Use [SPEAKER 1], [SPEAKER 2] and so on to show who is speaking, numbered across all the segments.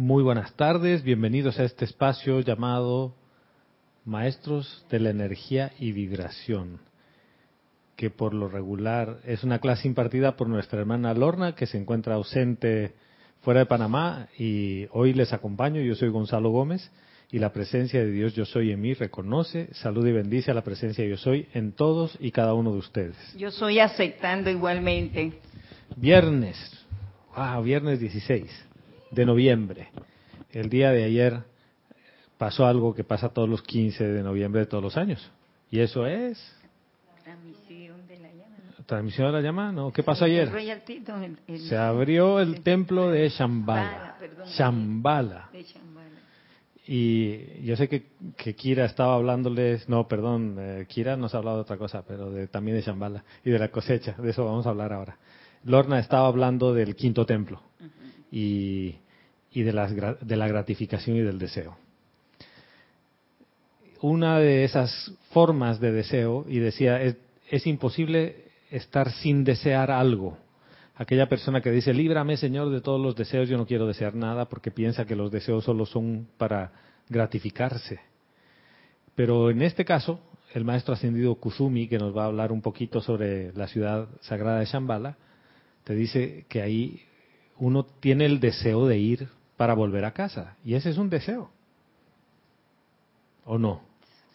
[SPEAKER 1] Muy buenas tardes, bienvenidos a este espacio llamado Maestros de la Energía y Vibración, que por lo regular es una clase impartida por nuestra hermana Lorna, que se encuentra ausente fuera de Panamá, y hoy les acompaño, yo soy Gonzalo Gómez, y la presencia de Dios Yo Soy en mí reconoce, saluda y bendice a la presencia de Yo Soy en todos y cada uno de ustedes.
[SPEAKER 2] Yo soy aceptando igualmente.
[SPEAKER 1] Viernes, wow, viernes 16 de noviembre. El día de ayer pasó algo que pasa todos los 15 de noviembre de todos los años. Y eso es...
[SPEAKER 2] Transmisión de la llama.
[SPEAKER 1] ¿Transmisión de la llama? ¿No? ¿Qué pasó ayer? Se abrió el templo de Shambhala.
[SPEAKER 2] Shambhala, perdón.
[SPEAKER 1] Shambhala.
[SPEAKER 2] de Shambhala.
[SPEAKER 1] Y yo sé que, que Kira estaba hablándoles, no, perdón, eh, Kira nos ha hablado de otra cosa, pero de, también de Shambhala y de la cosecha, de eso vamos a hablar ahora. Lorna estaba hablando del quinto templo y, de, la gratificación y del deseo. Una de esas formas de deseo, y decía, es, es imposible estar sin desear algo. Aquella persona que dice, líbrame Señor de todos los deseos, yo no quiero desear nada porque piensa que los deseos solo son para gratificarse. Pero en este caso, el maestro ascendido Kuzumi, que nos va a hablar un poquito sobre la ciudad sagrada de Shambhala, te dice que ahí uno tiene el deseo de ir para volver a casa. Y ese es un deseo. ¿O no?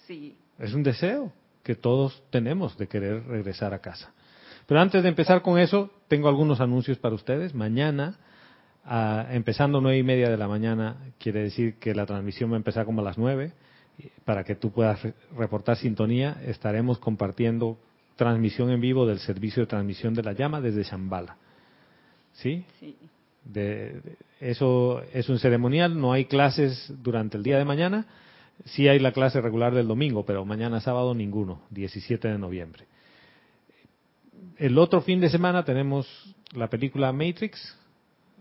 [SPEAKER 2] Sí.
[SPEAKER 1] Es un deseo que todos tenemos de querer regresar a casa. Pero antes de empezar con eso, tengo algunos anuncios para ustedes. Mañana, ah, empezando nueve y media de la mañana, quiere decir que la transmisión va a empezar como a las nueve. Para que tú puedas re- reportar sintonía, estaremos compartiendo transmisión en vivo del servicio de transmisión de la llama desde Shambhala. ¿Sí?
[SPEAKER 2] Sí.
[SPEAKER 1] De, de- eso es un ceremonial, no hay clases durante el día de mañana, sí hay la clase regular del domingo, pero mañana sábado ninguno, 17 de noviembre. El otro fin de semana tenemos la película Matrix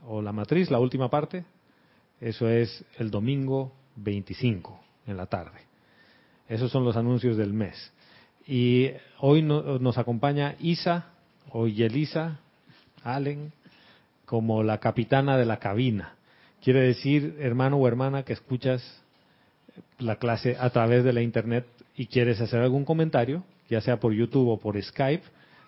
[SPEAKER 1] o La Matriz, la última parte, eso es el domingo 25 en la tarde. Esos son los anuncios del mes. Y hoy no- nos acompaña Isa o Yelisa Allen como la capitana de la cabina. Quiere decir, hermano o hermana, que escuchas la clase a través de la internet y quieres hacer algún comentario, ya sea por YouTube o por Skype,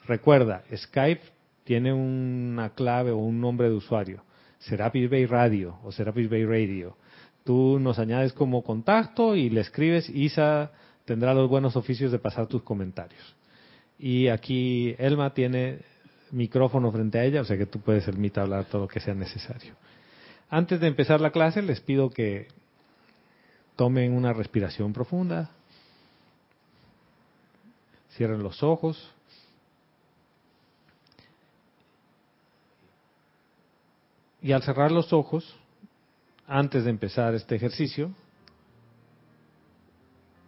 [SPEAKER 1] recuerda, Skype tiene una clave o un nombre de usuario, Serapis Bay Radio o Serapis Bay Radio. Tú nos añades como contacto y le escribes, Isa tendrá los buenos oficios de pasar tus comentarios. Y aquí Elma tiene micrófono frente a ella, o sea que tú puedes, Elmita, hablar todo lo que sea necesario. Antes de empezar la clase, les pido que tomen una respiración profunda, cierren los ojos. Y al cerrar los ojos, antes de empezar este ejercicio,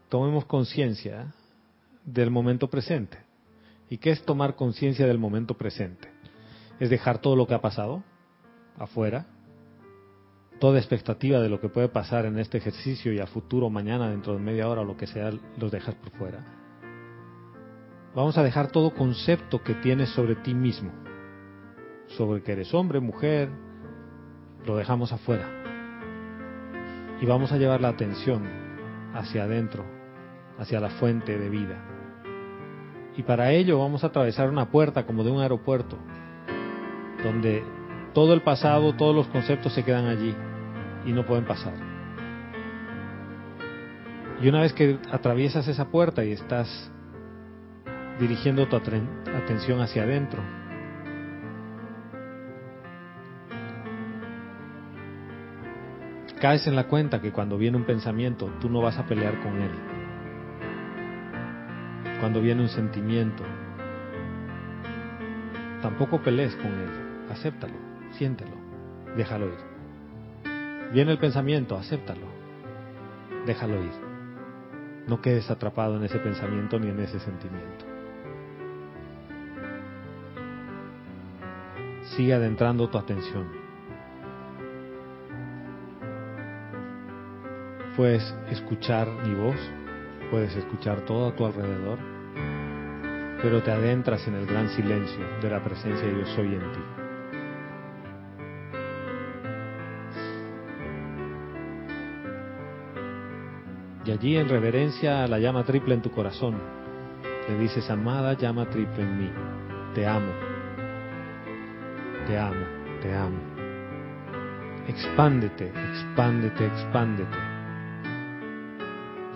[SPEAKER 1] tomemos conciencia del momento presente. ¿Y qué es tomar conciencia del momento presente? Es dejar todo lo que ha pasado afuera, toda expectativa de lo que puede pasar en este ejercicio y a futuro, mañana, dentro de media hora o lo que sea, los dejas por fuera. Vamos a dejar todo concepto que tienes sobre ti mismo, sobre que eres hombre, mujer, lo dejamos afuera. Y vamos a llevar la atención hacia adentro, hacia la fuente de vida. Y para ello vamos a atravesar una puerta como de un aeropuerto, donde todo el pasado, todos los conceptos se quedan allí y no pueden pasar. Y una vez que atraviesas esa puerta y estás dirigiendo tu atención hacia adentro, caes en la cuenta que cuando viene un pensamiento tú no vas a pelear con él. Cuando viene un sentimiento, tampoco pelees con él. Acéptalo, siéntelo, déjalo ir. Viene el pensamiento, acéptalo, déjalo ir. No quedes atrapado en ese pensamiento ni en ese sentimiento. Sigue adentrando tu atención. Puedes escuchar mi voz, Puedes escuchar todo a tu alrededor, pero te adentras en el gran silencio de la presencia de yo soy en ti. Y allí en reverencia a la llama triple en tu corazón, le dices, amada llama triple en mí, te amo, te amo, te amo. Expándete, expándete, expándete.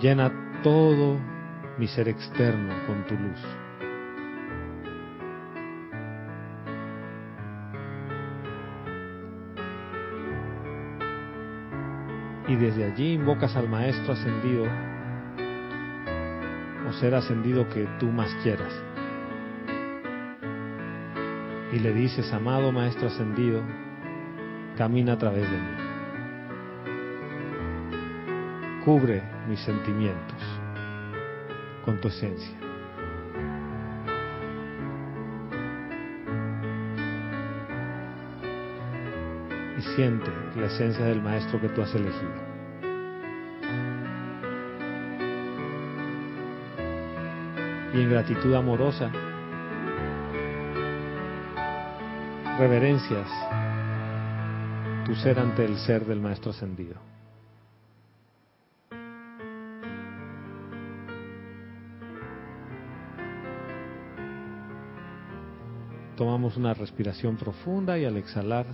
[SPEAKER 1] Llena todo mi ser externo con tu luz. Y desde allí invocas al Maestro ascendido o ser ascendido que tú más quieras. Y le dices, amado Maestro ascendido, camina a través de mí. Cubre mis sentimientos con tu esencia. Y siente la esencia del maestro que tú has elegido. Y en gratitud amorosa, reverencias tu ser ante el ser del maestro ascendido. Tomamos una respiración profunda y al exhalar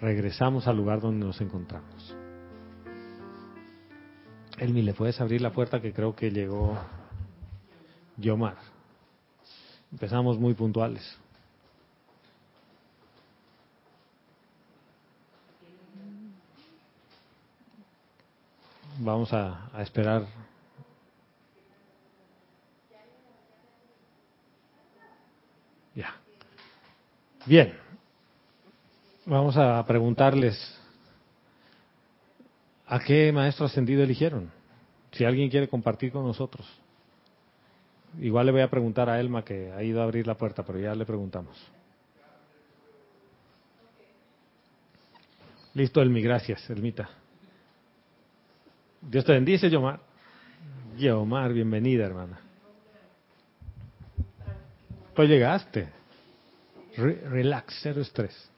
[SPEAKER 1] regresamos al lugar donde nos encontramos. Elmi, ¿le puedes abrir la puerta que creo que llegó Yomar? Empezamos muy puntuales. Vamos a, a esperar Ya. Bien, vamos a preguntarles a qué maestro ascendido eligieron. Si alguien quiere compartir con nosotros. Igual le voy a preguntar a Elma que ha ido a abrir la puerta, pero ya le preguntamos. Listo, Elmi, gracias, Elmita. Dios te bendice, Yomar. Yomar, bienvenida, hermana. Pues llegaste. Relax, cero estrés.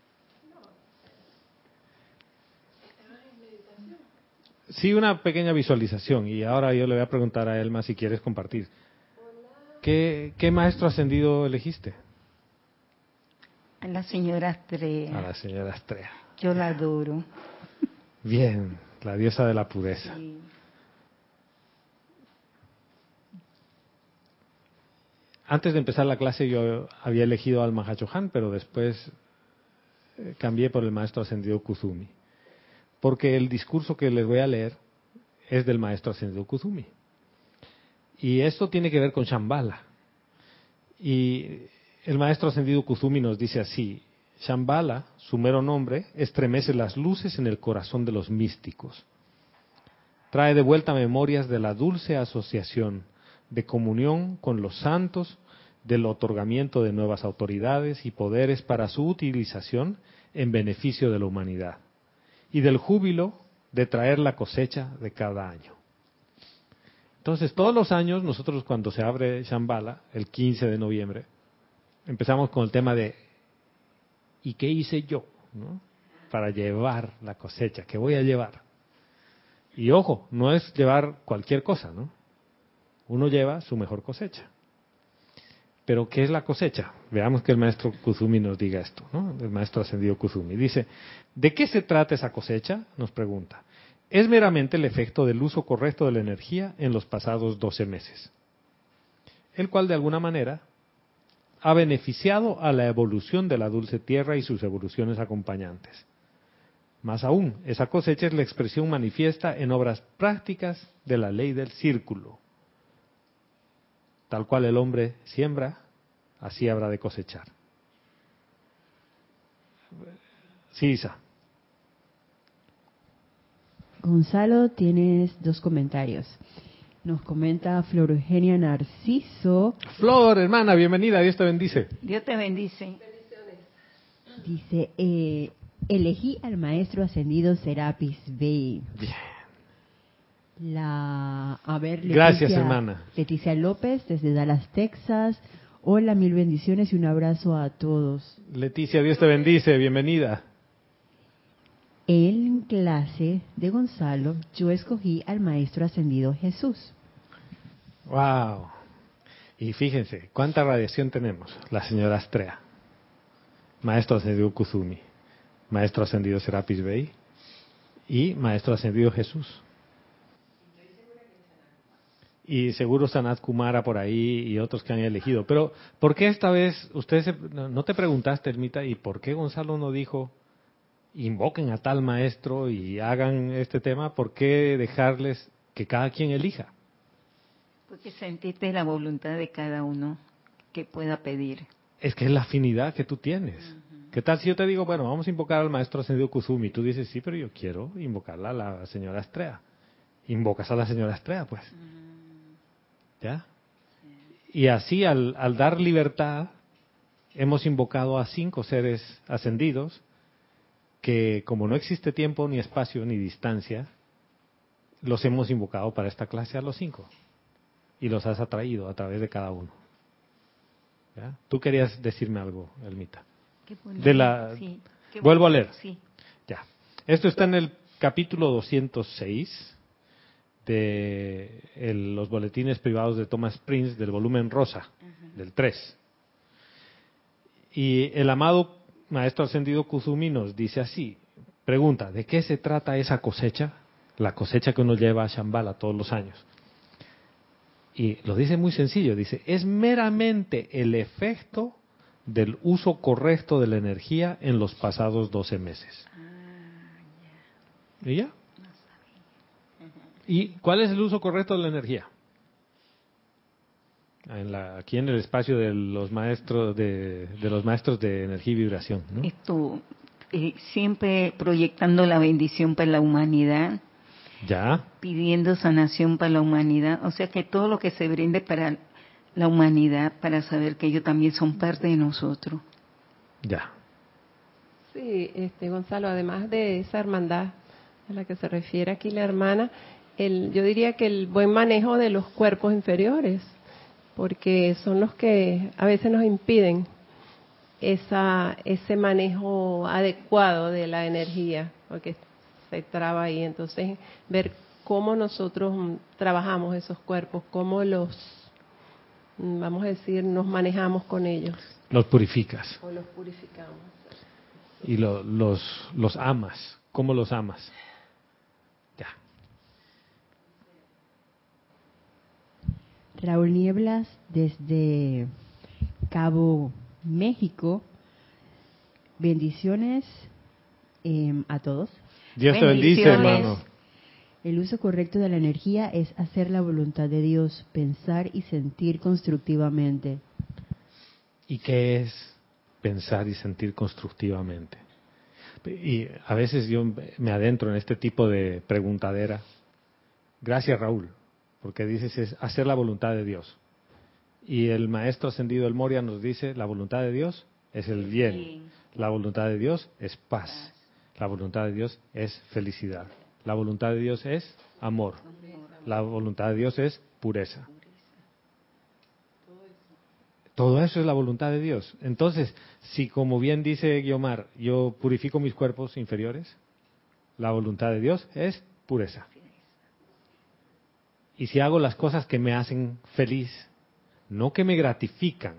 [SPEAKER 1] Sí, una pequeña visualización. Y ahora yo le voy a preguntar a Elma si quieres compartir. ¿Qué, qué maestro ascendido elegiste?
[SPEAKER 2] A la señora Astrea.
[SPEAKER 1] A la señora Astrea.
[SPEAKER 2] Yo la adoro.
[SPEAKER 1] Bien, la diosa de la pureza.
[SPEAKER 2] Sí.
[SPEAKER 1] Antes de empezar la clase yo había elegido al Mahachohan, pero después eh, cambié por el maestro ascendido Kuzumi. Porque el discurso que les voy a leer es del maestro ascendido Kuzumi. Y esto tiene que ver con Shambhala. Y el maestro ascendido Kuzumi nos dice así, Shambhala, su mero nombre, estremece las luces en el corazón de los místicos. Trae de vuelta memorias de la dulce asociación de comunión con los santos, del otorgamiento de nuevas autoridades y poderes para su utilización en beneficio de la humanidad, y del júbilo de traer la cosecha de cada año. Entonces, todos los años, nosotros cuando se abre Shambhala, el 15 de noviembre, empezamos con el tema de ¿y qué hice yo? Para llevar la cosecha, ¿qué voy a llevar? Y ojo, no es llevar cualquier cosa, ¿no? Uno lleva su mejor cosecha. Pero ¿qué es la cosecha? Veamos que el maestro Kuzumi nos diga esto, ¿no? El maestro ascendido Kuzumi dice, ¿de qué se trata esa cosecha? Nos pregunta. Es meramente el efecto del uso correcto de la energía en los pasados 12 meses, el cual de alguna manera ha beneficiado a la evolución de la dulce tierra y sus evoluciones acompañantes. Más aún, esa cosecha es la expresión manifiesta en obras prácticas de la ley del círculo. Tal cual el hombre siembra, así habrá de cosechar. Sí, Isa.
[SPEAKER 3] Gonzalo, tienes dos comentarios. Nos comenta Flor Eugenia Narciso.
[SPEAKER 1] Flor, hermana, bienvenida, Dios te bendice.
[SPEAKER 2] Dios te bendice.
[SPEAKER 3] Dice, eh, elegí al maestro ascendido Serapis Bey.
[SPEAKER 1] Bien.
[SPEAKER 3] La, a ver, Leticia,
[SPEAKER 1] Gracias, hermana.
[SPEAKER 3] Leticia López, desde Dallas, Texas. Hola, mil bendiciones y un abrazo a todos.
[SPEAKER 1] Leticia, Dios te bendice, bienvenida.
[SPEAKER 3] En clase de Gonzalo, yo escogí al Maestro Ascendido Jesús.
[SPEAKER 1] Wow. Y fíjense, ¿cuánta radiación tenemos? La señora Astrea, Maestro Ascendido Kuzumi, Maestro Ascendido Serapis Bey y Maestro Ascendido Jesús. Y seguro Sanat Kumara por ahí y otros que han elegido. Pero, ¿por qué esta vez, ustedes no te preguntaste, Ermita, y por qué Gonzalo no dijo, invoquen a tal maestro y hagan este tema? ¿Por qué dejarles que cada quien elija?
[SPEAKER 2] Porque sentiste la voluntad de cada uno que pueda pedir.
[SPEAKER 1] Es que es la afinidad que tú tienes. ¿Qué tal si yo te digo, bueno, vamos a invocar al maestro ascendido Kuzumi? Tú dices, sí, pero yo quiero invocarla a la señora Estrella. Invocas a la señora Estrella, pues. ¿Ya? Y así, al, al dar libertad, hemos invocado a cinco seres ascendidos que, como no existe tiempo, ni espacio, ni distancia, los hemos invocado para esta clase a los cinco. Y los has atraído a través de cada uno. ¿Ya? Tú querías decirme algo, Elmita. De la-
[SPEAKER 2] Sí,
[SPEAKER 1] Vuelvo a leer.
[SPEAKER 2] Sí.
[SPEAKER 1] Ya. Esto está en el capítulo 206 de el- los boletines privados de Thomas Prince del volumen rosa, del 3. Y el amado maestro ascendido Kuzumi nos dice así, pregunta, ¿de qué se trata esa cosecha? La cosecha que uno lleva a Shambhala todos los años. Y lo dice muy sencillo, dice, es meramente el efecto del uso correcto de la energía en los pasados 12 meses. ¿Y ya? ¿Y cuál es el uso correcto de la energía? En la- aquí en el espacio de los maestros de, de los maestros de energía y vibración. ¿no?
[SPEAKER 2] Esto, eh, siempre proyectando la bendición para la humanidad,
[SPEAKER 1] Ya,
[SPEAKER 2] pidiendo sanación para la humanidad. O sea que todo lo que se brinde para la humanidad, para saber que ellos también son parte de nosotros.
[SPEAKER 1] ya.
[SPEAKER 4] Sí, este, Gonzalo, además de esa hermandad a la que se refiere aquí la hermana, el, yo diría que el buen manejo de los cuerpos inferiores, porque son los que a veces nos impiden esa, ese manejo adecuado de la energía, porque se traba ahí. Entonces, ver cómo nosotros trabajamos esos cuerpos, cómo los, vamos a decir, nos manejamos con ellos
[SPEAKER 1] Los purificas
[SPEAKER 4] o los purificamos.
[SPEAKER 1] y lo- los, los amas. ¿Cómo los amas? Ya.
[SPEAKER 3] Raúl Nieblas desde Cabo México. Bendiciones em, a todos.
[SPEAKER 1] Dios te bendice, hermano.
[SPEAKER 3] El uso correcto de la energía es hacer la voluntad de Dios, pensar y sentir constructivamente.
[SPEAKER 1] ¿Y qué es pensar y sentir constructivamente? Y a veces yo me adentro en este tipo de preguntadera. Gracias, Raúl, porque dices es hacer la voluntad de Dios. Y el maestro ascendido El Moria nos dice, la voluntad de Dios es el bien. La voluntad de Dios es paz. La voluntad de Dios es felicidad. La voluntad de Dios es amor. La voluntad de Dios es pureza. Todo eso es la voluntad de Dios. Entonces, si como bien dice Guiomar, yo purifico mis cuerpos inferiores, la voluntad de Dios es pureza. Y si hago las cosas que me hacen feliz, no que me gratifican,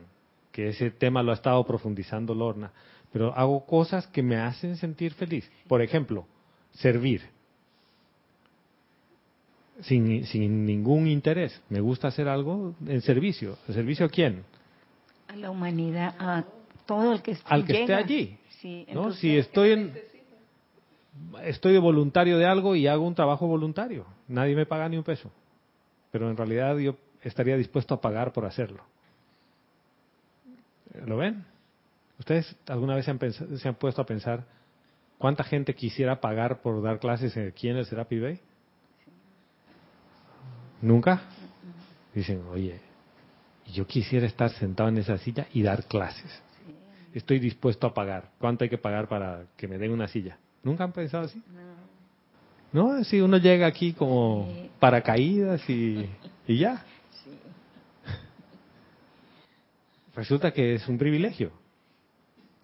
[SPEAKER 1] que ese tema lo ha estado profundizando Lorna, pero hago cosas que me hacen sentir feliz. Por ejemplo, servir. Sin, sin ningún interés. Me gusta hacer algo en servicio. ¿En servicio a quién?
[SPEAKER 2] A la humanidad, a todo el que
[SPEAKER 1] Al que esté allí.
[SPEAKER 2] Sí,
[SPEAKER 1] ¿no? Si estoy en, estoy voluntario de algo y hago un trabajo voluntario, nadie me paga ni un peso, pero en realidad yo estaría dispuesto a pagar por hacerlo. ¿Lo ven? ¿Ustedes alguna vez se han, pens- se han puesto a pensar cuánta gente quisiera pagar por dar clases aquí en el Serapi Bay? ¿Nunca? Dicen, oye, yo quisiera estar sentado en esa silla y dar clases. Estoy dispuesto a pagar. ¿Cuánto hay que pagar para que me den una silla? ¿Nunca han pensado así? No, si uno llega aquí como
[SPEAKER 2] Sí.
[SPEAKER 1] paracaídas y, y ya. Resulta que es un privilegio.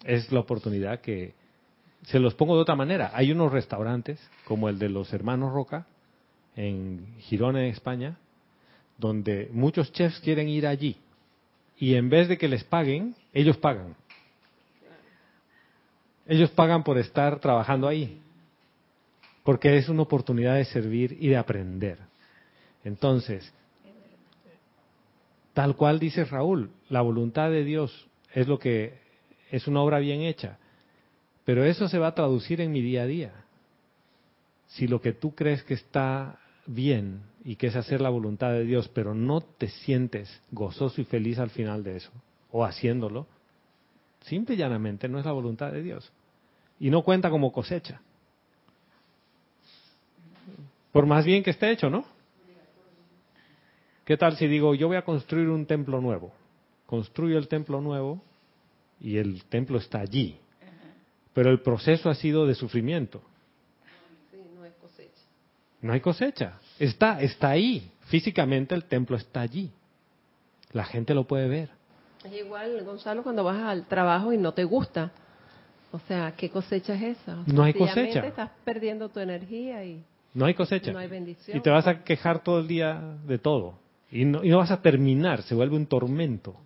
[SPEAKER 1] Es la oportunidad que se los pongo de otra manera. Hay unos restaurantes, como el de los hermanos Roca, en Girona, España, donde muchos chefs quieren ir allí. Y en vez de que les paguen, ellos pagan. Ellos pagan por estar trabajando ahí. Porque es una oportunidad de servir y de aprender. Entonces, tal cual dice Raúl, la voluntad de Dios es lo que es una obra bien hecha. Pero eso se va a traducir en mi día a día. Si lo que tú crees que está bien y que es hacer la voluntad de Dios, pero no te sientes gozoso y feliz al final de eso, o haciéndolo, simple y llanamente no es la voluntad de Dios. Y no cuenta como cosecha. Por más bien que esté hecho, ¿no? ¿Qué tal si digo, yo voy a construir un templo nuevo? Construyo el templo nuevo y el templo está allí. Pero el proceso ha sido de sufrimiento.
[SPEAKER 4] Sí, no hay cosecha.
[SPEAKER 1] No hay cosecha. Está, está ahí. Físicamente el templo está allí. La gente lo puede ver.
[SPEAKER 4] Es igual, Gonzalo, cuando vas al trabajo y no te gusta. O sea, ¿qué cosecha es esa?
[SPEAKER 1] No hay cosecha.
[SPEAKER 4] Estás perdiendo tu energía y
[SPEAKER 1] No hay cosecha.
[SPEAKER 4] no hay bendición.
[SPEAKER 1] Y te vas a quejar todo el día de todo. Y no, y no vas a terminar, se vuelve un tormento.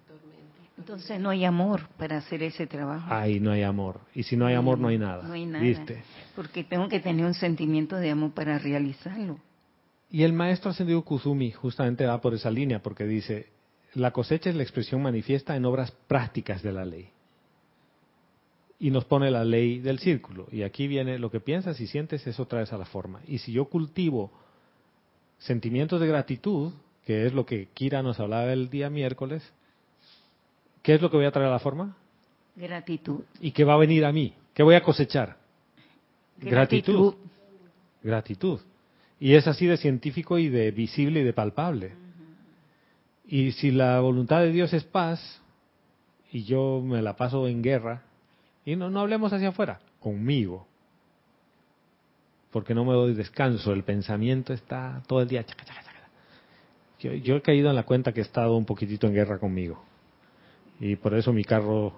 [SPEAKER 2] Entonces no hay amor para hacer ese trabajo.
[SPEAKER 1] Ahí no hay amor. Y si no hay amor, no hay nada.
[SPEAKER 2] No hay nada.
[SPEAKER 1] ¿Viste?
[SPEAKER 2] Porque tengo que tener un sentimiento de amor para realizarlo.
[SPEAKER 1] Y el maestro ascendido Kuzumi justamente va por esa línea porque dice, la cosecha es la expresión manifiesta en obras prácticas de la ley. Y nos pone la ley del círculo. Y aquí viene lo que piensas y sientes, eso traes a la forma. Y si yo cultivo sentimientos de gratitud, que es lo que Kira nos hablaba el día miércoles, ¿qué es lo que voy a traer a la forma?
[SPEAKER 2] Gratitud.
[SPEAKER 1] ¿Y qué va a venir a mí? ¿Qué voy a cosechar?
[SPEAKER 2] Gratitud.
[SPEAKER 1] Gratitud. Y es así de científico y de visible y de palpable. Y si la voluntad de Dios es paz, y yo me la paso en guerra, y no, no hablemos hacia afuera, conmigo, porque no me doy descanso, el pensamiento está todo el día. Yo, yo he caído en la cuenta que he estado un poquitito en guerra conmigo. Y por eso mi carro,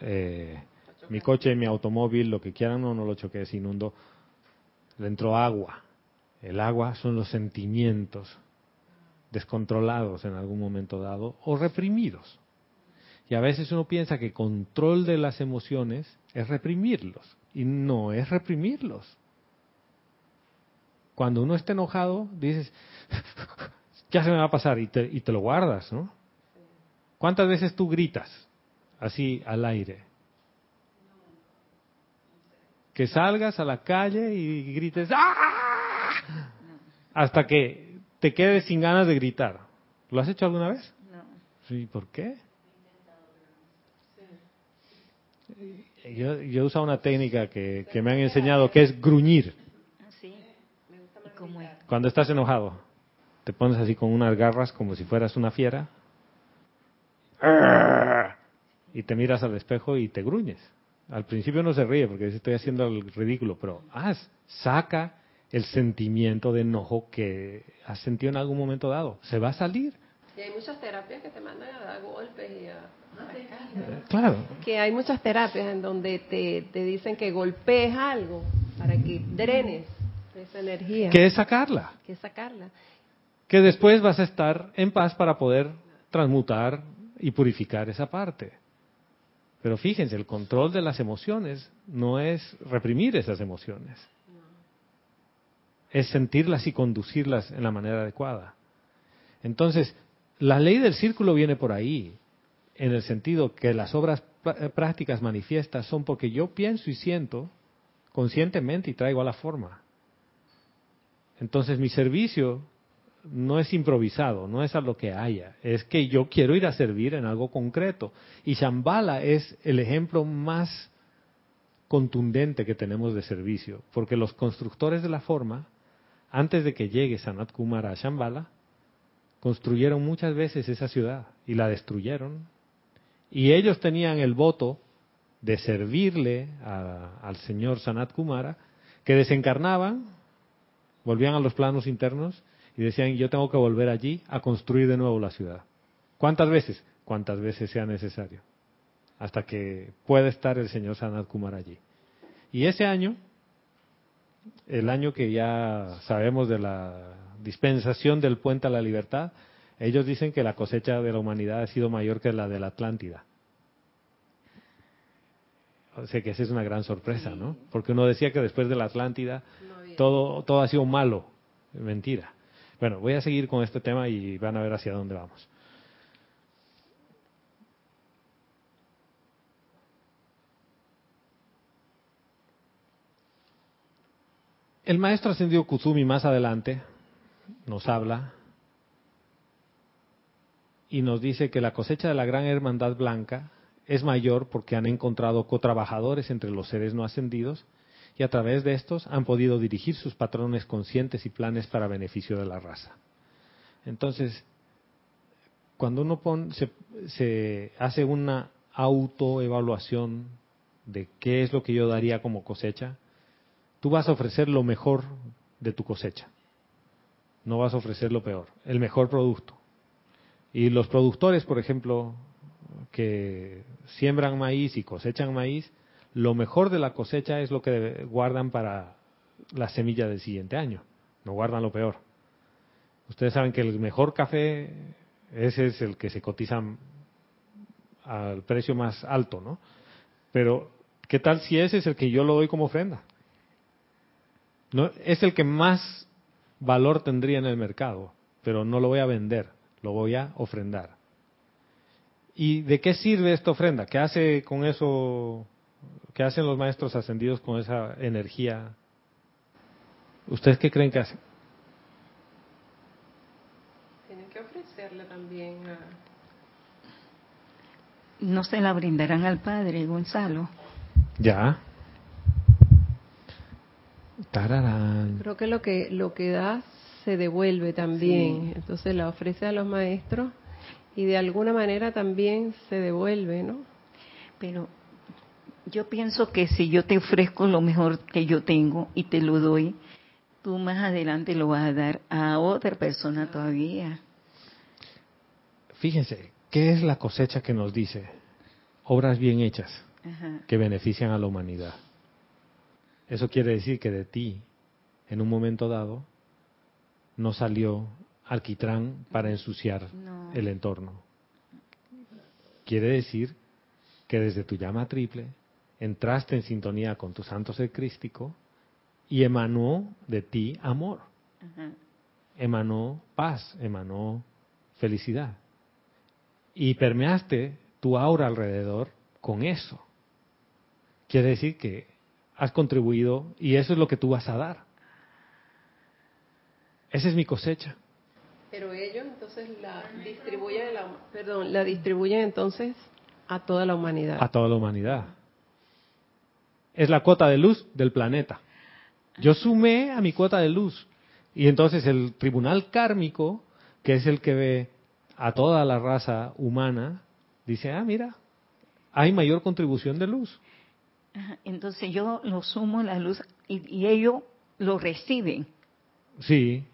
[SPEAKER 1] eh, mi coche, mi automóvil, lo que quieran, no, no lo choqué, se inundó. Le entró agua. El agua son los sentimientos descontrolados en algún momento dado o reprimidos. Y a veces uno piensa que control de las emociones es reprimirlos. Y no es reprimirlos. Cuando uno está enojado, dices, ya se me va a pasar y te, y te lo guardas, ¿no? ¿Cuántas veces tú gritas así al aire? Que salgas a la calle y grites ¡Ah! hasta que te quedes sin ganas de gritar. ¿Lo has hecho alguna vez?
[SPEAKER 2] No.
[SPEAKER 1] Sí, ¿por qué? Yo, yo he usado una técnica que, que me han enseñado que es gruñir.
[SPEAKER 2] ¿Sí? ¿Y cómo es?
[SPEAKER 1] Cuando estás enojado, te pones así con unas garras como si fueras una fiera y te miras al espejo y te gruñes. Al principio no se ríe porque dice estoy haciendo el ridículo, pero haz, saca el sentimiento de enojo que has sentido en algún momento dado. Se va a salir.
[SPEAKER 4] Y hay muchas terapias que te mandan a dar golpes y a...
[SPEAKER 1] Eh, Claro.
[SPEAKER 4] Que hay muchas terapias en donde te, te dicen que golpees algo para que drenes esa energía.
[SPEAKER 1] Que es sacarla.
[SPEAKER 4] Que sacarla.
[SPEAKER 1] Que después vas a estar en paz para poder transmutar y purificar esa parte. Pero fíjense, el control de las emociones no es reprimir esas emociones. Es sentirlas y conducirlas en la manera adecuada. Entonces, la ley del círculo viene por ahí, en el sentido que las obras pr- prácticas manifiestas son porque yo pienso y siento conscientemente y traigo a la forma. Entonces, mi servicio no es improvisado, no es a lo que haya, es que yo quiero ir a servir en algo concreto. Y Shambhala es el ejemplo más contundente que tenemos de servicio, porque los constructores de la forma, antes de que llegue Sanat Kumara a Shambhala, construyeron muchas veces esa ciudad y la destruyeron. Y ellos tenían el voto de servirle a- al señor Sanat Kumara, que desencarnaban, volvían a los planos internos y decían, yo tengo que volver allí a construir de nuevo la ciudad. ¿Cuántas veces? Cuantas veces sea necesario. Hasta que pueda estar el señor Sanat Kumara allí. Y ese año, el año que ya sabemos de la dispensación del puente a la libertad, ellos dicen que la cosecha de la humanidad ha sido mayor que la de la Atlántida. O sea que esa es una gran sorpresa, ¿no? Porque uno decía que después de la Atlántida todo, todo ha sido malo. Mentira. Bueno, voy a seguir con este tema y van a ver hacia dónde vamos. El maestro ascendido Kusumi más adelante nos habla y nos dice que la cosecha de la gran hermandad blanca es mayor porque han encontrado cotrabajadores entre los seres no ascendidos y a través de estos han podido dirigir sus patrones conscientes y planes para beneficio de la raza. Entonces, cuando uno se, se hace una autoevaluación de qué es lo que yo daría como cosecha, tú vas a ofrecer lo mejor de tu cosecha. No vas a ofrecer lo peor, el mejor producto. Y los productores, por ejemplo, que siembran maíz y cosechan maíz, lo mejor de la cosecha es lo que guardan para la semilla del siguiente año. No guardan lo peor. Ustedes saben que el mejor café, ese es el que se cotiza al precio más alto, ¿no? Pero, ¿qué tal si ese es el que yo lo doy como ofrenda? No, es el que más valor tendría en el mercado, pero no lo voy a vender, lo voy a ofrendar. ¿Y de qué sirve esta ofrenda? ¿Qué hace con eso? ¿Qué hacen los maestros ascendidos con esa energía? ¿Ustedes qué creen que hacen?
[SPEAKER 4] Tienen que ofrecerle también a...
[SPEAKER 2] No se la brindarán al Padre, Gonzalo.
[SPEAKER 1] Ya.
[SPEAKER 4] Creo que lo que lo que da se devuelve también. Entonces la ofrece a los maestros y de alguna manera también se devuelve, ¿no?
[SPEAKER 2] Pero yo pienso que si yo te ofrezco lo mejor que yo tengo y te lo doy, tú más adelante lo vas a dar a otra persona todavía.
[SPEAKER 1] Fíjense, ¿qué es la cosecha que nos dice? Obras bien hechas que benefician a la humanidad. Eso quiere decir que de ti, en un momento dado, no salió alquitrán para ensuciar el entorno. Quiere decir que desde tu llama triple entraste en sintonía con tu santo ser crístico y emanó de ti amor. Emanó paz, emanó felicidad. Y permeaste tu aura alrededor con eso. Quiere decir que has contribuido y eso es lo que tú vas a dar. Esa es mi cosecha.
[SPEAKER 4] Pero ellos entonces la distribuyen, la, perdón, la distribuyen entonces a toda la humanidad.
[SPEAKER 1] A toda la humanidad. Es la cuota de luz del planeta. Yo sumé a mi cuota de luz. Y entonces el tribunal kármico, que es el que ve a toda la raza humana, dice, ah, mira, hay mayor contribución de luz.
[SPEAKER 2] Entonces yo lo sumo la luz y, ellos lo reciben.
[SPEAKER 1] Sí.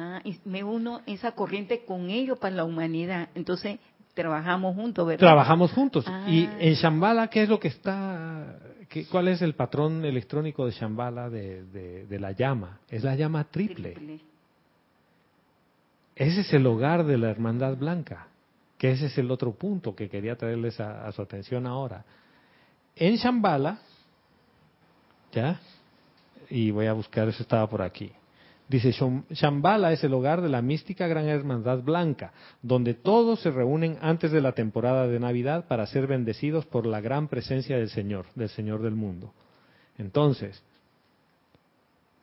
[SPEAKER 2] Ah, y me uno esa corriente con ellos para la humanidad. Entonces trabajamos juntos, ¿verdad?
[SPEAKER 1] Trabajamos juntos. Y
[SPEAKER 2] Ah.
[SPEAKER 1] en Shambhala, ¿qué es lo que está? qué- ¿Cuál es el patrón electrónico de Shambhala de, de- de la llama? Es la llama triple.
[SPEAKER 2] Triple.
[SPEAKER 1] Ese es el hogar de la hermandad blanca. Que ese es el otro punto que quería traerles a, a su atención ahora. En Shambhala, ¿ya? Y voy a buscar, eso estaba por aquí. Dice, Shambhala es el hogar de la mística gran hermandad blanca, donde todos se reúnen antes de la temporada de Navidad para ser bendecidos por la gran presencia del Señor, del Señor del mundo. Entonces,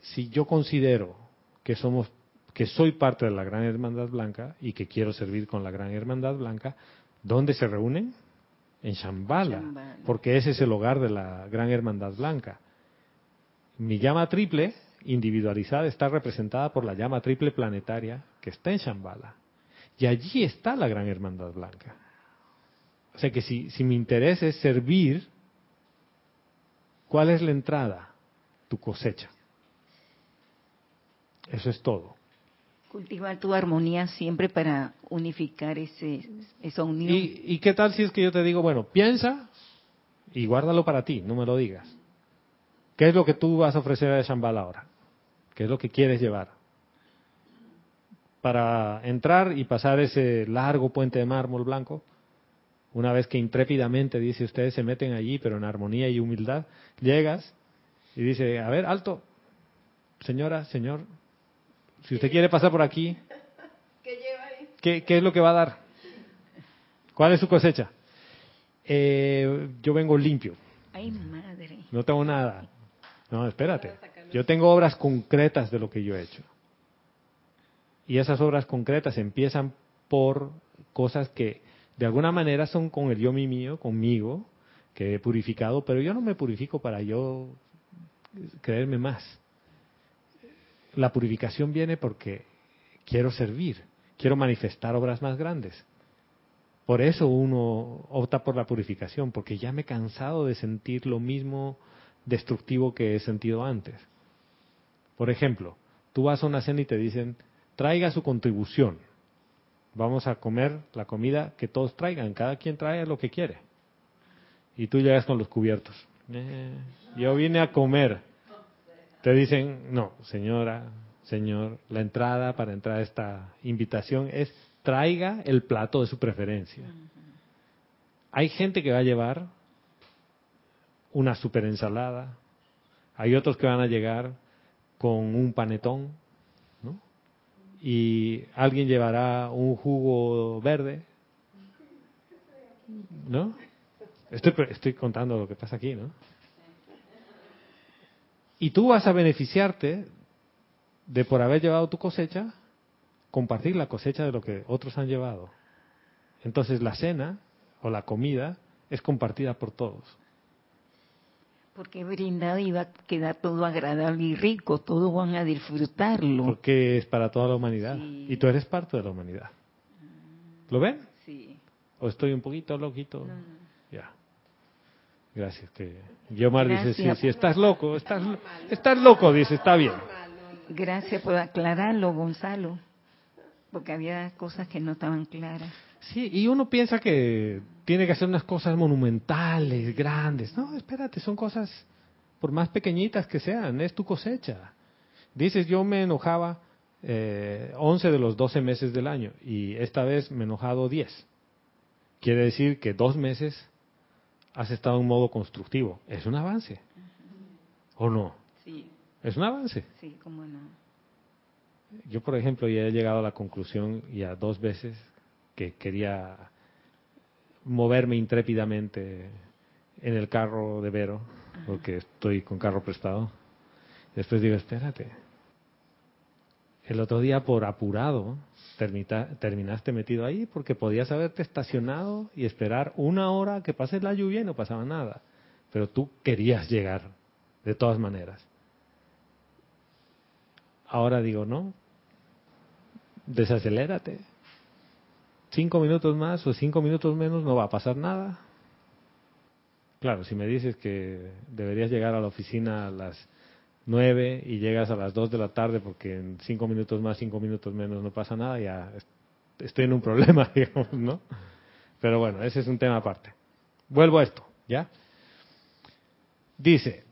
[SPEAKER 1] si yo considero que somos, que soy parte de la gran hermandad blanca y que quiero servir con la gran hermandad blanca, ¿dónde se reúnen? En Shambhala,
[SPEAKER 2] Shambhala.
[SPEAKER 1] porque ese es el hogar de la gran hermandad blanca. Mi llama triple individualizada está representada por la llama triple planetaria que está en Shambhala. Y allí está la gran hermandad blanca. O sea que si, si mi interés es servir, ¿cuál es la entrada? Tu cosecha. Eso es todo.
[SPEAKER 2] Cultivar tu armonía siempre para unificar ese, esa unión.
[SPEAKER 1] ¿Y, ¿Y qué tal si es que yo te digo, bueno, piensa y guárdalo para ti, no me lo digas? ¿Qué es lo que tú vas a ofrecer a Shambhala ahora? ¿Qué es lo que quieres llevar? Para entrar y pasar ese largo puente de mármol blanco, una vez que intrépidamente, dice, ustedes se meten allí, pero en armonía y humildad, llegas y dice, a ver, alto, señora, señor, si usted quiere pasar por aquí, ¿qué, qué es lo que va a dar? ¿Cuál es su cosecha? Eh, yo vengo limpio.
[SPEAKER 2] Ay, madre.
[SPEAKER 1] No tengo nada. No, espérate. Yo tengo obras concretas de lo que yo he hecho. Y esas obras concretas empiezan por cosas que de alguna manera son con el yo mi mío, conmigo, que he purificado, pero yo no me purifico para yo creerme más. La purificación viene porque quiero servir, quiero manifestar obras más grandes. Por eso uno opta por la purificación, porque ya me he cansado de sentir lo mismo destructivo que he sentido antes. Por ejemplo, tú vas a una cena y te dicen, traiga su contribución. Vamos a comer la comida que todos traigan, cada quien trae lo que quiere. Y tú llegas con los cubiertos. Eh, yo vine a comer. Te dicen, no, señora, señor, la entrada para entrar a esta invitación es traiga el plato de su preferencia. Hay gente que va a llevar una super ensalada, hay otros que van a llegar con un panetón, ¿no? Y alguien llevará un jugo verde, ¿no? Estoy, contando lo que pasa aquí, ¿no? Y tú vas a beneficiarte de por haber llevado tu cosecha, compartir la cosecha de lo que otros han llevado. Entonces la cena o la comida es compartida por todos.
[SPEAKER 2] Porque brindado y va a quedar todo agradable y rico, todos van a disfrutarlo.
[SPEAKER 1] Porque es para toda la humanidad. Y tú eres parte de la humanidad. ¿Lo ven?
[SPEAKER 2] Sí.
[SPEAKER 1] ¿O estoy un poquito loquito? Ya. Gracias. Que Guiomar dice, sí, sí, estás loco, estás, estás loco, dice, está bien.
[SPEAKER 2] Gracias por aclararlo, Gonzalo. Porque había cosas que no estaban claras.
[SPEAKER 1] Sí, y uno piensa que tiene que hacer unas cosas monumentales, grandes. No, espérate, son cosas, por más pequeñitas que sean, es tu cosecha. Dices, yo me enojaba eh, 11 de los 12 meses del año y esta vez me he enojado 10. Quiere decir que dos meses has estado en modo constructivo. Es un avance. ¿O no?
[SPEAKER 2] Sí.
[SPEAKER 1] Es un avance.
[SPEAKER 2] Sí, cómo no.
[SPEAKER 1] Yo, por ejemplo, ya he llegado a la conclusión ya dos veces que quería moverme intrépidamente en el carro de Vero, porque estoy con carro prestado. Después digo, espérate. El otro día por apurado terminaste metido ahí porque podías haberte estacionado y esperar una hora que pase la lluvia y no pasaba nada. Pero tú querías llegar de todas maneras. Ahora digo, no, desacelérate. Cinco minutos más o cinco minutos menos no va a pasar nada. Claro, si me dices que deberías llegar a la oficina a las nueve y llegas a las dos de la tarde porque en cinco minutos más, cinco minutos menos no pasa nada, ya estoy en un problema, digamos, ¿no? Pero bueno, ese es un tema aparte. Vuelvo a esto, ¿ya? Dice,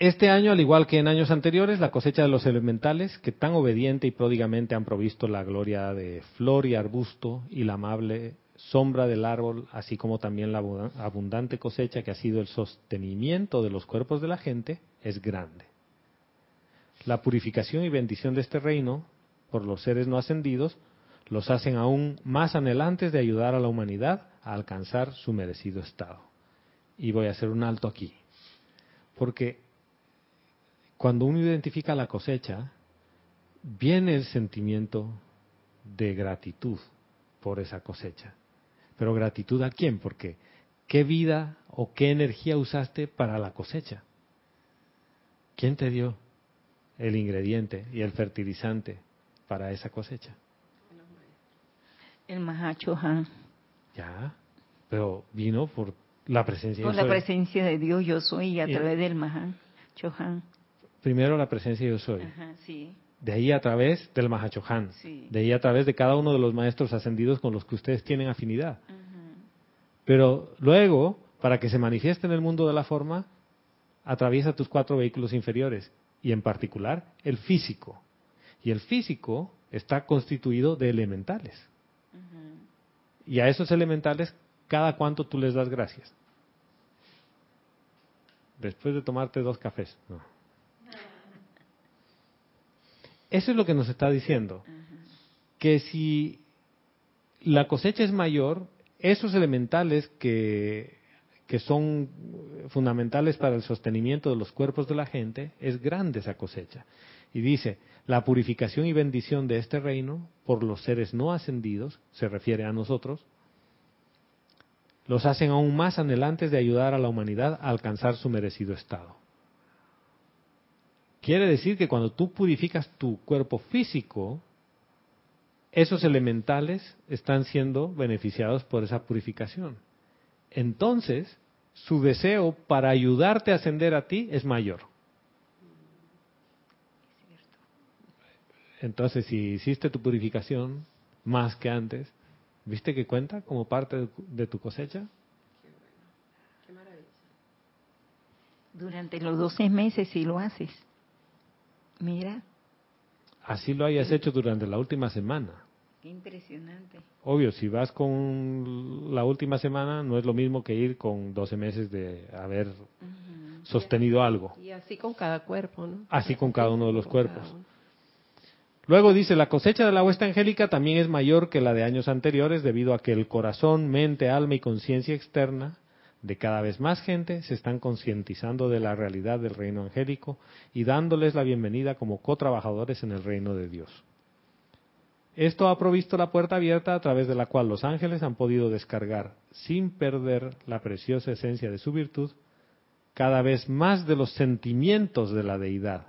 [SPEAKER 1] Este año, al igual que en años anteriores, la cosecha de los elementales, que tan obediente y pródigamente han provisto la gloria de flor y arbusto y la amable sombra del árbol, así como también la abundante cosecha que ha sido el sostenimiento de los cuerpos de la gente, es grande. La purificación y bendición de este reino por los seres no ascendidos los hacen aún más anhelantes de ayudar a la humanidad a alcanzar su merecido estado. Y voy a hacer un alto aquí, porque cuando uno identifica la cosecha, viene el sentimiento de gratitud por esa cosecha. Pero gratitud a quién? Porque ¿qué vida o qué energía usaste para la cosecha? ¿Quién te dio el ingrediente y el fertilizante para esa cosecha?
[SPEAKER 2] El Mahachohan.
[SPEAKER 1] Ya, pero vino por la presencia
[SPEAKER 2] Por
[SPEAKER 1] de
[SPEAKER 2] la presencia de Dios yo soy y a través del Mahachohan.
[SPEAKER 1] Primero la presencia yo soy.
[SPEAKER 2] Ajá, sí.
[SPEAKER 1] De ahí a través del Mahachohan.
[SPEAKER 2] Sí.
[SPEAKER 1] De ahí a través de cada uno de los maestros ascendidos con los que ustedes tienen afinidad.
[SPEAKER 2] Ajá.
[SPEAKER 1] Pero luego, para que se manifieste en el mundo de la forma, atraviesa tus cuatro vehículos inferiores, y en particular el físico. Y el físico está constituido de elementales. Y a esos elementales, cada cuánto tú les das gracias. Después de tomarte dos cafés. No. Eso es lo que nos está diciendo. Que si la cosecha es mayor, esos elementales que, que son fundamentales para el sostenimiento de los cuerpos de la gente, es grande esa cosecha. Y dice, la purificación y bendición de este reino por los seres no ascendidos, se refiere a nosotros, los hacen aún más anhelantes de ayudar a la humanidad a alcanzar su merecido estado. Quiere decir que cuando tú purificas tu cuerpo físico, esos elementales están siendo beneficiados por esa purificación. Entonces, su deseo para ayudarte a ascender a ti es mayor. Entonces, si hiciste tu purificación más que antes, ¿viste que cuenta como parte de tu cosecha?
[SPEAKER 2] Durante los 12 meses si lo haces. Mira.
[SPEAKER 1] Así lo hayas hecho durante la última semana.
[SPEAKER 2] Qué impresionante.
[SPEAKER 1] Obvio, si vas con la última semana, no es lo mismo que ir con 12 meses de haber sostenido algo.
[SPEAKER 4] Y así con cada cuerpo, ¿no?
[SPEAKER 1] Así con cada uno de los cuerpos. Luego dice, la cosecha de la huesta angélica también es mayor que la de años anteriores debido a que el corazón, mente, alma y conciencia externa de cada vez más gente se están concientizando de la realidad del reino angélico y dándoles la bienvenida como co-trabajadores en el reino de Dios. Esto ha provisto la puerta abierta a través de la cual los ángeles han podido descargar, sin perder la preciosa esencia de su virtud, cada vez más de los sentimientos de la deidad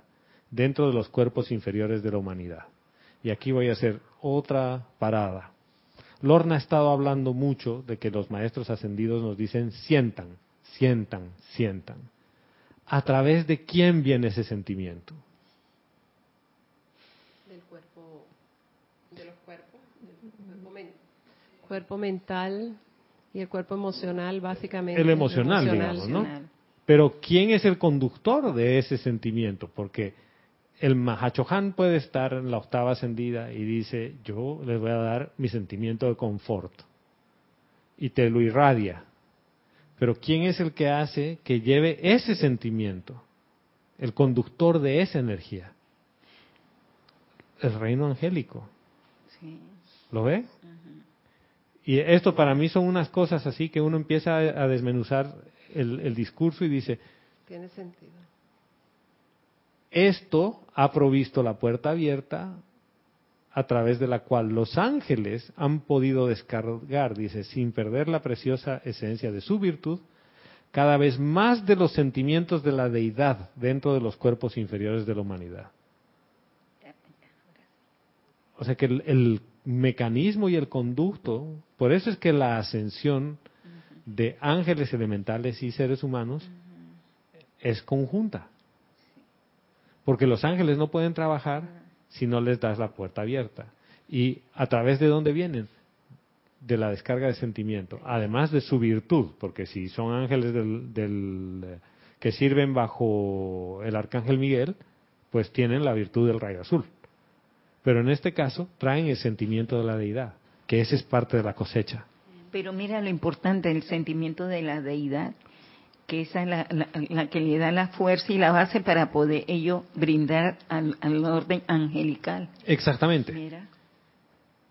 [SPEAKER 1] dentro de los cuerpos inferiores de la humanidad. Y aquí voy a hacer otra parada. Lorna ha estado hablando mucho de que los maestros ascendidos nos dicen sientan, sientan, sientan. ¿A través de quién viene ese sentimiento?
[SPEAKER 4] Del cuerpo, de los cuerpos, del cuerpo, mental y el cuerpo emocional, básicamente.
[SPEAKER 1] El emocional, digamos, ¿no? Pero ¿quién es el conductor de ese sentimiento? Porque el Mahachohan puede estar en la octava ascendida y dice, yo les voy a dar mi sentimiento de confort. Y te lo irradia. Pero ¿quién es el que hace que lleve ese sentimiento? El conductor de esa energía. El reino angélico. ¿Lo ve? Y esto para mí son unas cosas así que uno empieza a desmenuzar el, el discurso y dice,
[SPEAKER 4] tiene sentido
[SPEAKER 1] esto ha provisto la puerta abierta a través de la cual los ángeles han podido descargar, dice, sin perder la preciosa esencia de su virtud, cada vez más de los sentimientos de la deidad dentro de los cuerpos inferiores de la humanidad. O sea que el, mecanismo y el conducto, por eso es que la ascensión de ángeles elementales y seres humanos es conjunta. Porque los ángeles no pueden trabajar si no les das la puerta abierta. ¿Y a través de dónde vienen? De la descarga de sentimiento, además de su virtud, porque si son ángeles del, que sirven bajo el arcángel Miguel, pues tienen la virtud del rayo azul. Pero en este caso traen el sentimiento de la deidad, que ese es parte de la cosecha.
[SPEAKER 2] Pero mira lo importante, el sentimiento de la deidad que esa es la, que le da la fuerza y la base para poder ello brindar al, orden angelical.
[SPEAKER 1] Exactamente.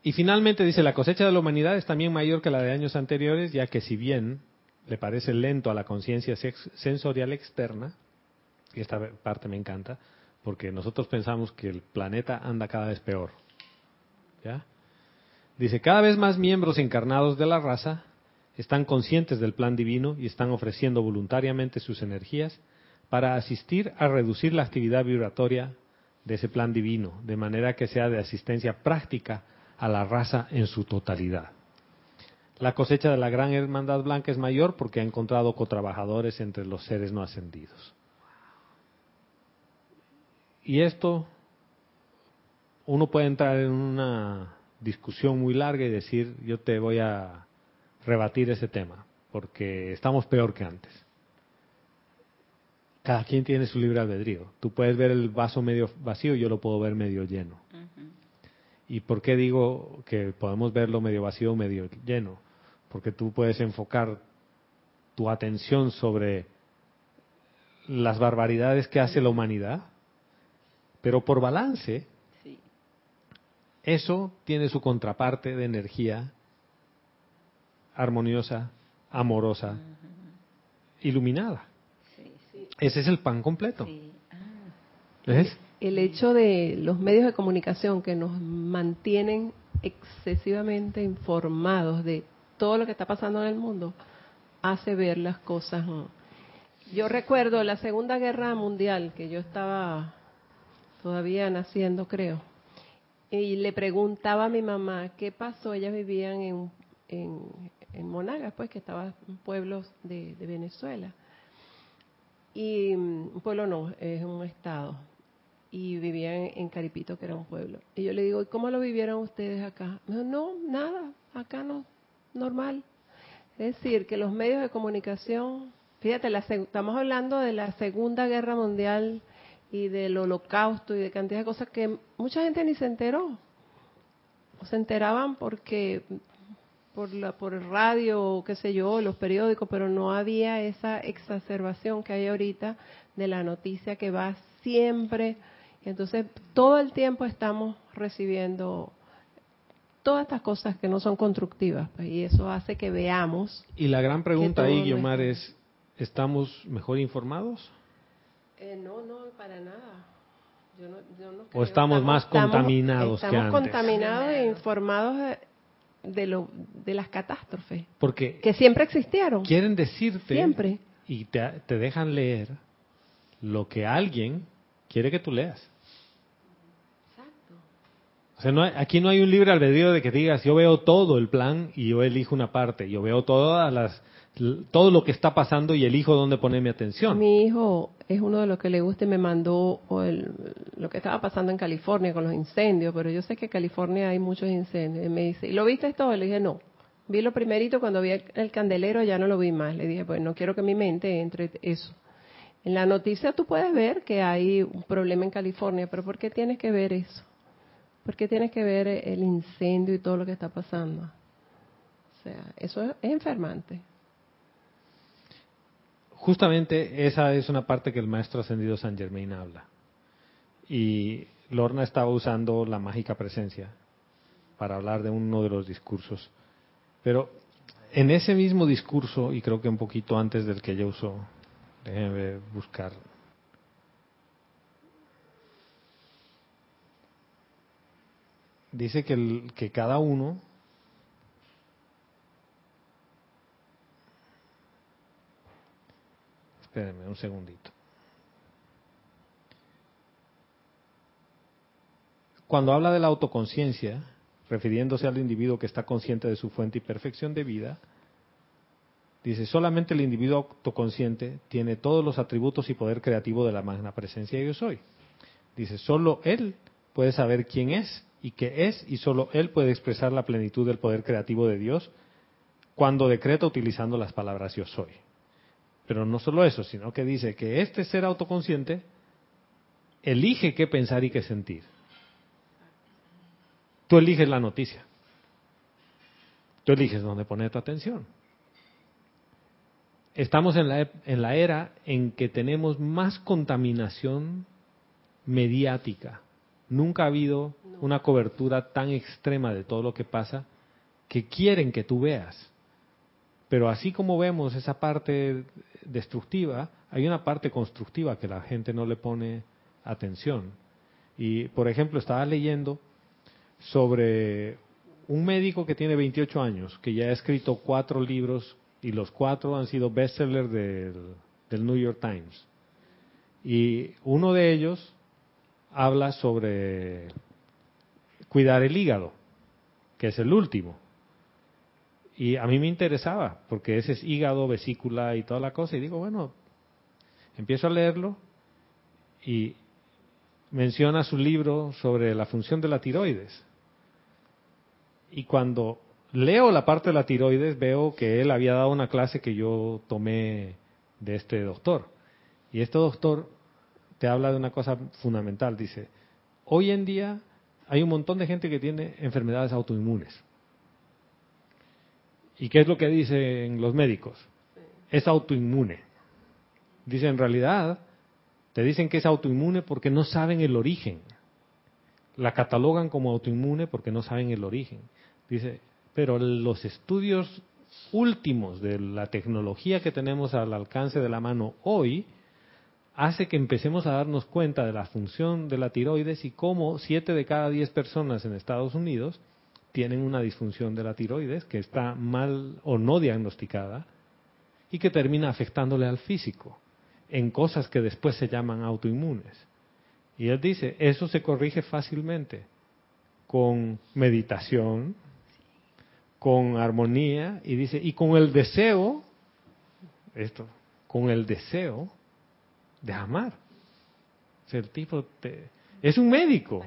[SPEAKER 1] Y finalmente dice, la cosecha de la humanidad es también mayor que la de años anteriores, ya que si bien le parece lento a la conciencia sensorial externa, y esta parte me encanta, porque nosotros pensamos que el planeta anda cada vez peor. ¿Ya? Dice, cada vez más miembros encarnados de la raza están conscientes del plan divino y están ofreciendo voluntariamente sus energías para asistir a reducir la actividad vibratoria de ese plan divino, de manera que sea de asistencia práctica a la raza en su totalidad. La cosecha de la gran hermandad blanca es mayor porque ha encontrado cotrabajadores entre los seres no ascendidos. Y esto, uno puede entrar en una discusión muy larga y decir, yo te voy a rebatir ese tema. porque estamos peor que antes. Cada quien tiene su libre albedrío. Tú puedes ver el vaso medio vacío, yo lo puedo ver medio lleno. ¿Y por qué digo que podemos verlo medio vacío o medio lleno? Porque tú puedes enfocar tu atención sobre las barbaridades que hace la humanidad, pero por balance, eso tiene su contraparte de energía armoniosa, amorosa, iluminada. Ese es el pan completo.
[SPEAKER 4] Ah. El hecho de los medios de comunicación que nos mantienen excesivamente informados de todo lo que está pasando en el mundo hace ver las cosas. Yo recuerdo la Segunda Guerra Mundial, que yo estaba todavía naciendo, creo, y le preguntaba a mi mamá qué pasó. Ellas vivían en, en, en Monagas, pues, que estaba en pueblos de, Venezuela. Y mm, un pueblo no, es un estado. Y vivían en Caripito, que era un pueblo. Y yo le digo, ¿y cómo lo vivieron ustedes acá? Me dijo, no, nada, acá no, normal. Es decir, que los medios de comunicación, fíjate, la, estamos hablando de la Segunda Guerra Mundial y del holocausto y de cantidad de cosas que mucha gente ni se enteró. O se enteraban porque por la por el radio o qué sé yo, los periódicos, pero no había esa exacerbación que hay ahorita de la noticia que va siempre. Entonces, todo el tiempo estamos recibiendo todas estas cosas que no son constructivas pues, y eso hace que veamos.
[SPEAKER 1] Y la gran pregunta ahí, Guiomar, es, ¿estamos mejor informados?
[SPEAKER 4] Eh, no, no, para nada. Yo no, yo no
[SPEAKER 1] ¿O estamos, más contaminados que antes?
[SPEAKER 4] Estamos contaminados e informados de, lo, de las catástrofes.
[SPEAKER 1] Porque
[SPEAKER 4] que siempre existieron.
[SPEAKER 1] Quieren decirte
[SPEAKER 4] siempre.
[SPEAKER 1] y te, te dejan leer lo que alguien quiere que tú leas. No aquí no hay un libre albedrío de que digas, yo veo todo el plan y yo elijo una parte. Yo veo todas todo lo que está pasando y elijo dónde poner mi atención.
[SPEAKER 4] Mi hijo es uno de los que le gusta y me mandó lo que estaba pasando en California con los incendios, pero yo sé que en California hay muchos incendios. Y me dice, ¿y lo viste todo? Le dije, no. Vi lo primerito, cuando vi el candelero ya no lo vi más. Le dije, pues no quiero que mi mente entre eso. En la noticia tú puedes ver que hay un problema en California, pero ¿por qué tienes que ver eso? ¿Por qué tienes que ver el incendio y todo lo que está pasando? O sea, eso es enfermante
[SPEAKER 1] justamente esa es una parte que el maestro ascendido San Germain habla. Y Lorna estaba usando la mágica presencia para hablar de uno de los discursos. Pero en ese mismo discurso, y creo que un poquito antes del que ella usó, déjenme buscar. Dice que, el, que cada uno Espérenme un segundito. Cuando habla de la autoconciencia, refiriéndose al individuo que está consciente de su fuente y perfección de vida, dice, solamente el individuo autoconsciente tiene todos los atributos y poder creativo de la magna presencia de yo soy. Dice, solo él puede saber quién es y qué es, y solo él puede expresar la plenitud del poder creativo de Dios cuando decreta utilizando las palabras yo soy. Pero no solo eso, sino que dice que este ser autoconsciente elige qué pensar y qué sentir. Tú eliges la noticia. Tú eliges dónde poner tu atención. Estamos en la, en la era en que tenemos más contaminación mediática. Nunca ha habido una cobertura tan extrema de todo lo que pasa que quieren que tú veas. Pero así como vemos esa parte destructiva, hay una parte constructiva que la gente no le pone atención. Y, por ejemplo, estaba leyendo sobre un médico que tiene 28 años, que ya ha escrito cuatro libros y los cuatro han sido bestsellers del, del New York Times. Y uno de ellos habla sobre cuidar el hígado, que es el último. Y a mí me interesaba, porque ese es hígado, vesícula y toda la cosa. Y digo, bueno, empiezo a leerlo y menciona su libro sobre la función de la tiroides. Y cuando leo la parte de la tiroides, veo que él había dado una clase que yo tomé de este doctor. Y este doctor te habla de una cosa fundamental. Dice, hoy en día hay un montón de gente que tiene enfermedades autoinmunes. ¿Y qué es lo que dicen los médicos? Es autoinmune. Dice, en realidad, te dicen que es autoinmune porque no saben el origen. La catalogan como autoinmune porque no saben el origen. Dice, pero los estudios últimos de la tecnología que tenemos al alcance de la mano hoy hace que empecemos a darnos cuenta de la función de la tiroides y cómo 7 de cada 10 personas en Estados Unidos tienen una disfunción de la tiroides que está mal o no diagnosticada y que termina afectándole al físico en cosas que después se llaman autoinmunes. Y él dice, eso se corrige fácilmente con meditación, con armonía y dice, y con el deseo, esto, con el deseo de amar. O el tipo es un médico,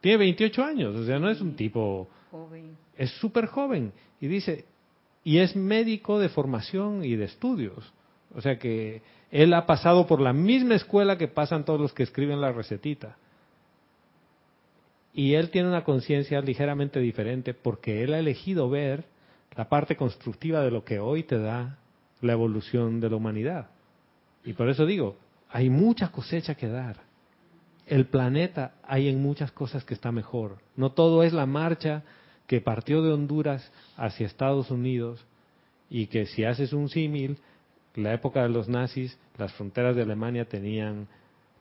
[SPEAKER 1] tiene 28 años, o sea, no es un tipo, joven. es súper joven. Y dice, y es médico de formación y de estudios. O sea que él ha pasado por la misma escuela que pasan todos los que escriben la recetita y él tiene una conciencia ligeramente diferente porque él ha elegido ver la parte constructiva de lo que hoy te da la evolución de la humanidad. Y por eso digo, hay mucha cosecha que dar. El planeta hay en muchas cosas que está mejor. No todo es la marcha que partió de Honduras hacia Estados Unidos y que si haces un símil, la época de los nazis, las fronteras de Alemania tenían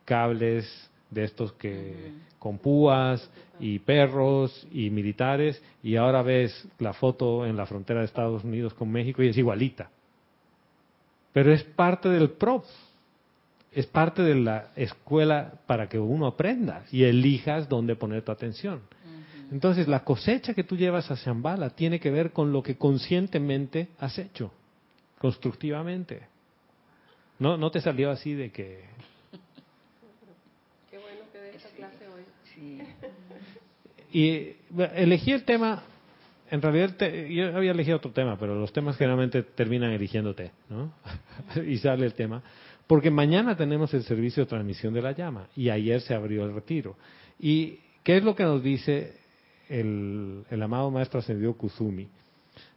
[SPEAKER 1] cables de estos que con púas y perros y militares y ahora ves la foto en la frontera de Estados Unidos con México y es igualita. Pero es parte del PROP, es parte de la escuela para que uno aprenda y elijas dónde poner tu atención. Entonces la cosecha que tú llevas a Shambhala tiene que ver con lo que conscientemente has hecho, constructivamente. No, no te salió así de que Y elegí el tema, en realidad yo había elegido otro tema, pero los temas generalmente terminan eligiéndote, ¿no? y sale el tema. Porque mañana tenemos el servicio de transmisión de la llama y ayer se abrió el retiro. ¿Y qué es lo que nos dice el, el amado Maestro Ascendido Kuzumi?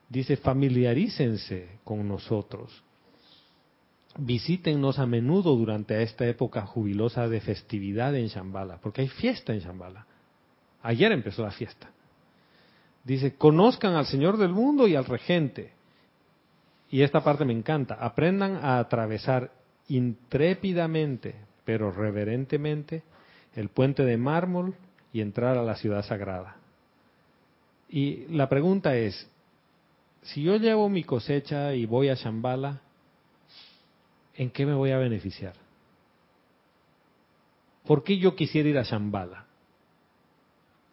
[SPEAKER 1] Dice, familiarícense con nosotros. Visítennos a menudo durante esta época jubilosa de festividad en Shambhala, porque hay fiesta en Shambhala. Ayer empezó la fiesta. Dice, conozcan al Señor del mundo y al regente. Y esta parte me encanta. Aprendan a atravesar intrépidamente, pero reverentemente, el puente de mármol y entrar a la ciudad sagrada. Y la pregunta es, si yo llevo mi cosecha y voy a Shambhala, ¿en qué me voy a beneficiar? ¿Por qué yo quisiera ir a Shambhala?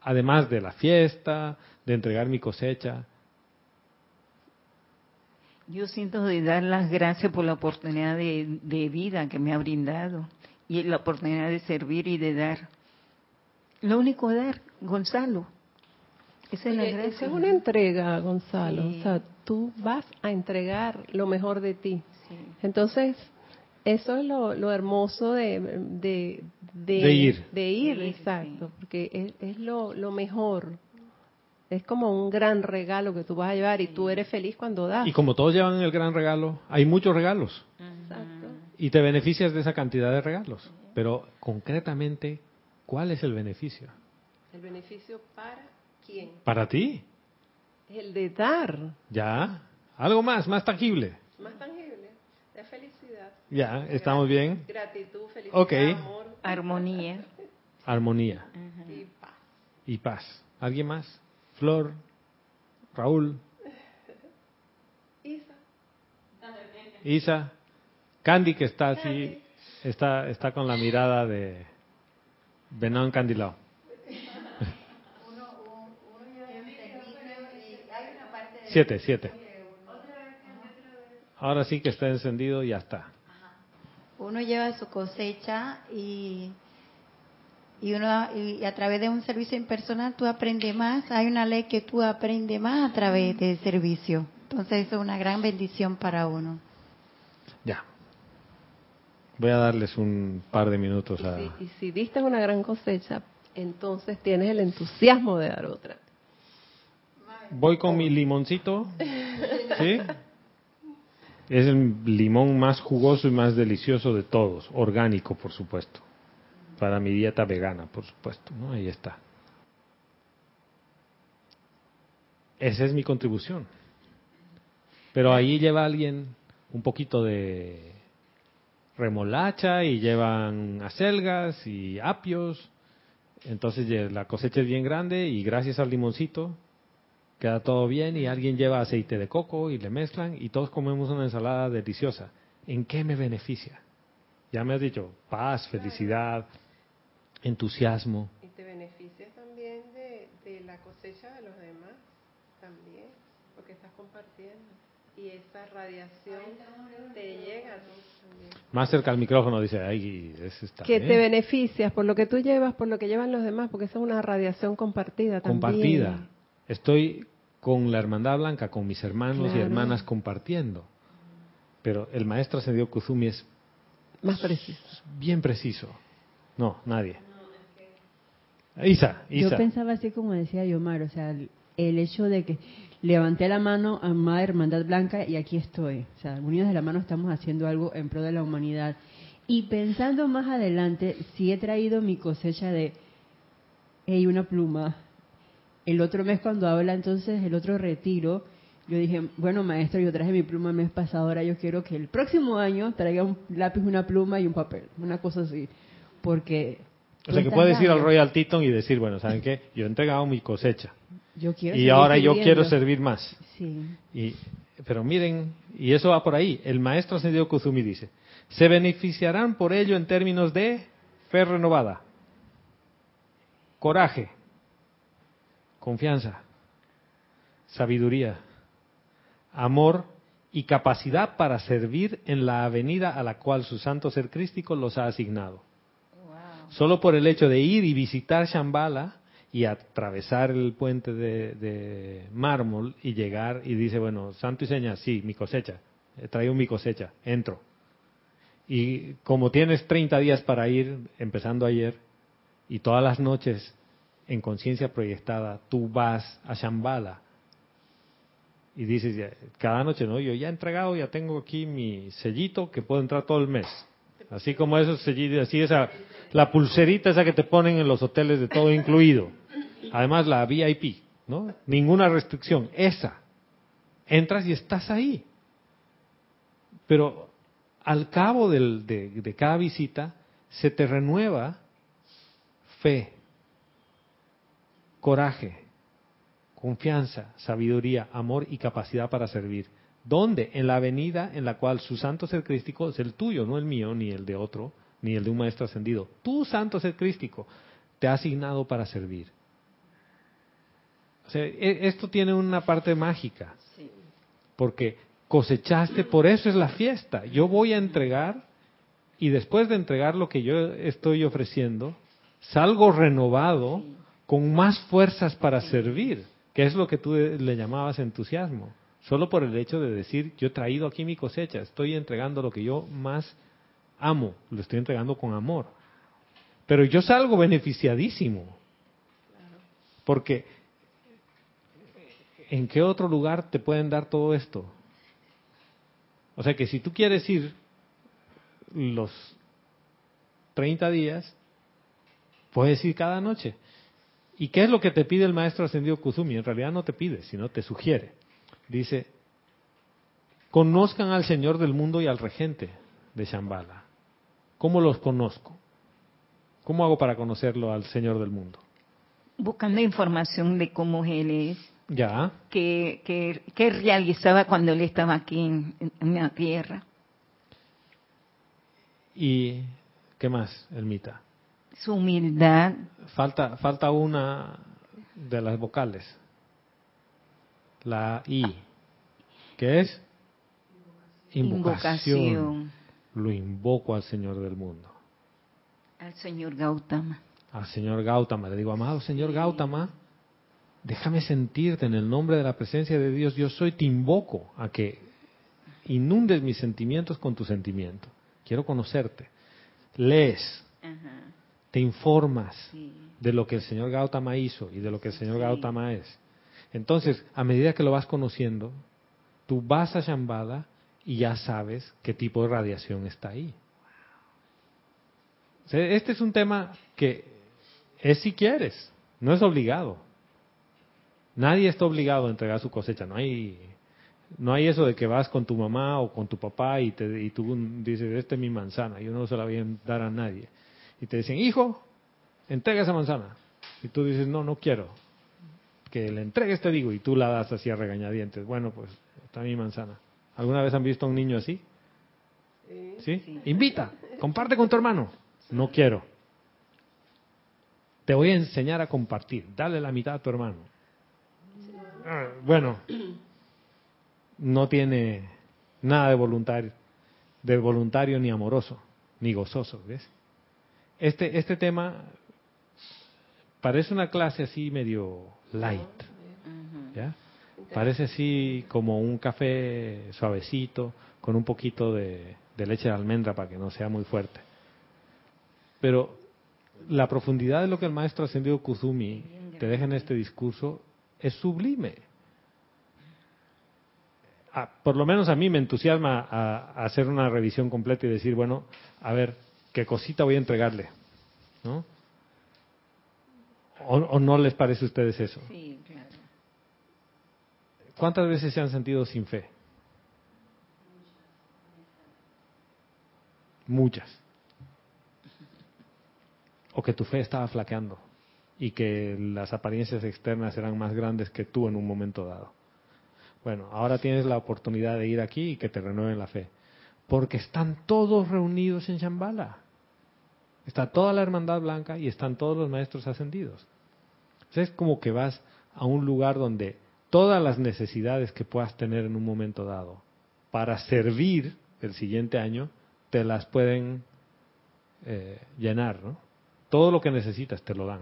[SPEAKER 1] Además de la fiesta, de entregar mi cosecha.
[SPEAKER 2] Yo siento de dar las gracias por la oportunidad de, vida que me ha brindado y la oportunidad de servir y de dar. Lo único dar, Gonzalo.
[SPEAKER 4] Esa es la gracia. es una entrega, Gonzalo. O sea, tú vas a entregar lo mejor de ti. Entonces, eso es lo, hermoso de, de,
[SPEAKER 1] ir.
[SPEAKER 4] De ir, exacto, porque es, lo, mejor. Es como un gran regalo que tú vas a llevar y tú eres feliz cuando das.
[SPEAKER 1] Y como todos llevan el gran regalo, hay muchos regalos. Exacto. Y te beneficias de esa cantidad de regalos. Pero concretamente, ¿cuál es el beneficio?
[SPEAKER 4] El beneficio para quién?
[SPEAKER 1] Para ti.
[SPEAKER 4] El de dar.
[SPEAKER 1] Ya. Algo más, más tangible.
[SPEAKER 4] Más tangible. La felicidad.
[SPEAKER 1] Ya, estamos bien.
[SPEAKER 4] Gratitud, felicidad, okay. amor.
[SPEAKER 2] Armonía.
[SPEAKER 1] Armonía.
[SPEAKER 4] Y paz.
[SPEAKER 1] Y paz. ¿Alguien más? Flor, Raúl.
[SPEAKER 4] Isa.
[SPEAKER 1] Isa. Candy que está así, está, está con la mirada de Benón Candilao. Siete, siete. Ahora sí que está encendido y ya está.
[SPEAKER 5] Uno lleva su cosecha y Y, uno, y a través de un servicio impersonal tú aprendes más. Hay una ley que tú aprendes más a través del servicio. Entonces eso es una gran bendición para uno.
[SPEAKER 1] Ya. Voy a darles un par de minutos
[SPEAKER 4] Y
[SPEAKER 1] a...
[SPEAKER 4] si, y si diste una gran cosecha, entonces tienes el entusiasmo de dar otra.
[SPEAKER 1] Voy con mi limoncito. ¿Sí? Es el limón más jugoso y más delicioso de todos. Orgánico, por supuesto. Para mi dieta vegana, por supuesto. ¿no? Ahí está. Esa es mi contribución. Pero ahí lleva alguien un poquito de remolacha y llevan acelgas y apios. Entonces la cosecha es bien grande y gracias al limoncito queda todo bien y alguien lleva aceite de coco y le mezclan y todos comemos una ensalada deliciosa. ¿En qué me beneficia? Ya me has dicho, paz, felicidad, entusiasmo.
[SPEAKER 4] Y te beneficias también de, de la cosecha de los demás, también, porque estás compartiendo. Y esa radiación te llega a ti también.
[SPEAKER 1] Más cerca al micrófono dice, ay, ese está
[SPEAKER 4] Que
[SPEAKER 1] bien".
[SPEAKER 4] te beneficias por lo que tú llevas, por lo que llevan los demás, porque esa es una radiación compartida también.
[SPEAKER 1] compartida. Estoy con la hermandad blanca, con mis hermanos y hermanas compartiendo. Pero el maestro ascendido Kuzumi es
[SPEAKER 4] Más preciso.
[SPEAKER 1] bien preciso. No, nadie. Isa,
[SPEAKER 3] Yo
[SPEAKER 1] Isa.
[SPEAKER 3] pensaba así como decía Yomar, o sea, el, el hecho de que levanté la mano, amada Hermandad Blanca, y aquí estoy. O sea, unidos de la mano estamos haciendo algo en pro de la humanidad. Y pensando más adelante, si he traído mi cosecha de, hey, una pluma. El otro mes cuando habla entonces el otro retiro, yo dije, bueno maestro, yo traje mi pluma el mes pasado, ahora yo quiero que el próximo año traiga un lápiz, una pluma y un papel, una cosa así. Porque...
[SPEAKER 1] O sea, que puedes ir al. Royal Teton y decir, bueno, ¿saben qué? Yo he entregado mi cosecha
[SPEAKER 3] Yo quiero
[SPEAKER 1] y ahora yo quiero servir más.
[SPEAKER 3] Sí.
[SPEAKER 1] Y, pero miren, y eso va por ahí. El maestro ascendido Kuzumi dice, se beneficiarán por ello en términos de fe renovada, coraje, confianza, sabiduría, amor y capacidad para servir en la avenida a la cual su santo ser crístico los ha asignado. Solo por el hecho de ir y visitar Shambhala y atravesar el puente de, de mármol y llegar y dice, bueno, santo y seña, sí, mi cosecha, he traído mi cosecha, entro. Y como tienes 30 días para ir, empezando ayer, y todas las noches en conciencia proyectada, tú vas a Shambhala y dices, cada noche, no, yo ya he entregado, ya tengo aquí mi sellito que puedo entrar todo el mes. Así como esos sellitos, así esa, la pulserita esa que te ponen en los hoteles de todo incluido. Además la VIP, ¿no? Ninguna restricción, esa. Entras y estás ahí. Pero al cabo del- de, de cada visita se te renueva fe, coraje, confianza, sabiduría, amor y capacidad para servir. ¿Dónde? En la avenida en la cual su santo ser crístico es el tuyo, no el mío, ni el de otro, ni el de un maestro ascendido. Tu santo ser crístico te ha asignado para servir. O sea, e- esto tiene una parte mágica, porque cosechaste, por eso es la fiesta. Yo voy a entregar y después de entregar lo que yo estoy ofreciendo, salgo renovado con más fuerzas para servir, que es lo que tú le llamabas entusiasmo. Solo por el hecho de decir, yo he traído aquí mi cosecha, estoy entregando lo que yo más amo, lo estoy entregando con amor. Pero yo salgo beneficiadísimo. Porque ¿en qué otro lugar te pueden dar todo esto? O sea que si tú quieres ir los 30 días, puedes ir cada noche. ¿Y qué es lo que te pide el maestro ascendido Kuzumi? En realidad no te pide, sino te sugiere. Dice, conozcan al Señor del mundo y al regente de Shambhala. ¿Cómo los conozco? ¿Cómo hago para conocerlo al Señor del mundo?
[SPEAKER 2] Buscando información de cómo él es,
[SPEAKER 1] Ya,
[SPEAKER 2] qué realizaba cuando él estaba aquí en, en la tierra.
[SPEAKER 1] ¿y qué más, Elmita?
[SPEAKER 2] Su humildad,
[SPEAKER 1] Falta, falta una de las vocales. La I. ¿Qué es? Invocación.
[SPEAKER 2] invocación
[SPEAKER 1] Lo invoco al Señor del mundo.
[SPEAKER 2] al señor Gautama.
[SPEAKER 1] al señor Gautama, le digo, amado señor Gautama, déjame sentirte en el nombre de la presencia de Dios, yo soy, te invoco a que inundes mis sentimientos con tu sentimiento. Quiero conocerte. Lees,
[SPEAKER 2] Ajá,
[SPEAKER 1] te informas
[SPEAKER 2] sí.
[SPEAKER 1] de lo que el señor Gautama hizo y de lo que el señor
[SPEAKER 2] Sí.
[SPEAKER 1] Gautama es. Entonces, a medida que lo vas conociendo, tú vas a Shambhala y ya sabes qué tipo de radiación está ahí. O sea, Este es un tema que es si quieres, no es obligado. Nadie está obligado a entregar su cosecha. No hay, no hay eso de que vas con tu mamá o con tu papá y, te, y tú dices, esta es mi manzana, yo no se la voy a dar a nadie. Y te dicen, hijo, entrega esa manzana. Y tú dices, no, no quiero. Que le entregues, te digo, y tú la das así a regañadientes. Bueno, pues está mi manzana. ¿Alguna vez han visto a un niño así? ¿Sí?
[SPEAKER 2] Sí.
[SPEAKER 1] Invita, comparte con tu hermano. No quiero. Te voy a enseñar a compartir. Dale la mitad a tu hermano. Ah, Bueno, no tiene nada de voluntario, de voluntario ni amoroso, ni gozoso, ¿ves? Este, este tema parece una clase así medio light. ¿ya? Parece así como un café suavecito, con un poquito de, de leche de almendra para que no sea muy fuerte. Pero la profundidad de lo que el maestro ascendido Kuzumi te deja en este discurso es sublime. Ah, por lo menos a mí me entusiasma a, a hacer una revisión completa y decir, bueno, a ver, ¿qué cosita voy a entregarle? ¿No? ¿O, o no les parece a ustedes eso?
[SPEAKER 2] Sí, claro.
[SPEAKER 1] ¿Cuántas veces se han sentido sin fe? Muchas. O que tu fe estaba flaqueando y que las apariencias externas eran más grandes que tú en un momento dado. Bueno, ahora tienes la oportunidad de ir aquí y que te renueven la fe. Porque están todos reunidos en Shambhala. Está toda la hermandad blanca y están todos los maestros ascendidos. Entonces es como que vas a un lugar donde todas las necesidades que puedas tener en un momento dado para servir el siguiente año, te las pueden eh, llenar, ¿no? Todo lo que necesitas te lo dan.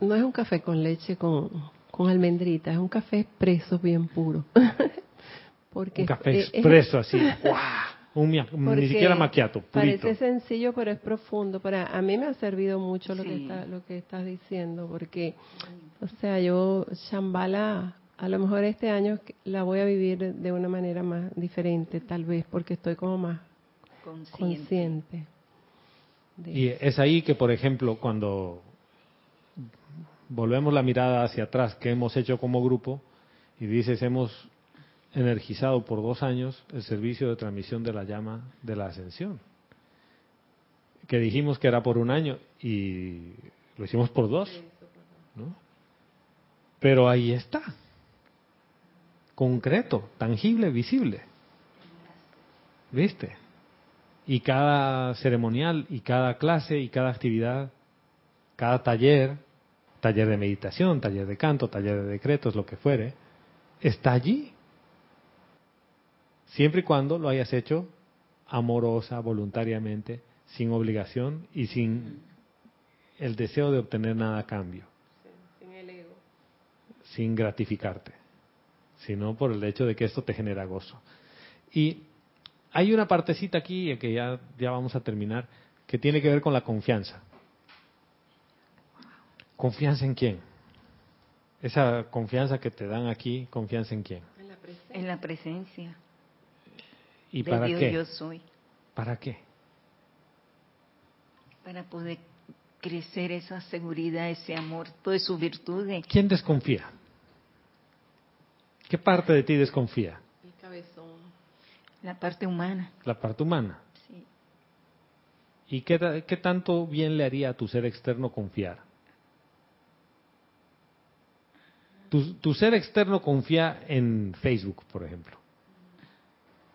[SPEAKER 4] No es un café con leche con, con almendrita, es un café expreso bien puro. Porque
[SPEAKER 1] Un café
[SPEAKER 4] es-
[SPEAKER 1] expreso así. Un ni siquiera maquiato.
[SPEAKER 4] Parece sencillo, pero es profundo. Para a mí me ha servido mucho lo que
[SPEAKER 2] Sí.
[SPEAKER 4] está, lo que estás diciendo, porque, o sea, yo Shambhala, a lo mejor este año la voy a vivir de una manera más diferente, tal vez, porque estoy como más
[SPEAKER 2] Consciente.
[SPEAKER 4] consciente. de-
[SPEAKER 1] Y es ahí que, por ejemplo, cuando volvemos la mirada hacia atrás, que hemos hecho como grupo, y dices, hemos energizado por dos años el servicio de transmisión de la llama de la ascensión. Que dijimos que era por un año y lo hicimos por dos. ¿no? Pero ahí está. Concreto, tangible, visible. ¿Viste? Y cada ceremonial y cada clase y cada actividad, cada taller, taller de meditación, taller de canto, taller de decretos, lo que fuere, está allí. Siempre y cuando lo hayas hecho amorosa, voluntariamente, sin obligación y sin el deseo de obtener nada a cambio, sin gratificarte, sino por el hecho de que esto te genera gozo. Y hay una partecita aquí que ya, ya vamos a terminar, que tiene que ver con la confianza. ¿Confianza en quién? Esa confianza que te dan aquí, ¿confianza en quién?
[SPEAKER 2] En la presencia
[SPEAKER 1] ¿Y
[SPEAKER 2] de
[SPEAKER 1] para
[SPEAKER 2] Dios
[SPEAKER 1] qué?
[SPEAKER 2] yo soy.
[SPEAKER 1] ¿Para qué?
[SPEAKER 2] Para poder crecer esa seguridad, ese amor, todas sus virtudes.
[SPEAKER 1] ¿Quién desconfía? ¿Qué parte de ti desconfía?
[SPEAKER 4] El cabezón.
[SPEAKER 2] La parte humana.
[SPEAKER 1] La parte humana.
[SPEAKER 2] Sí.
[SPEAKER 1] ¿Y qué, qué tanto bien le haría a tu ser externo confiar? Tu, tu ser externo confía en Facebook, por ejemplo.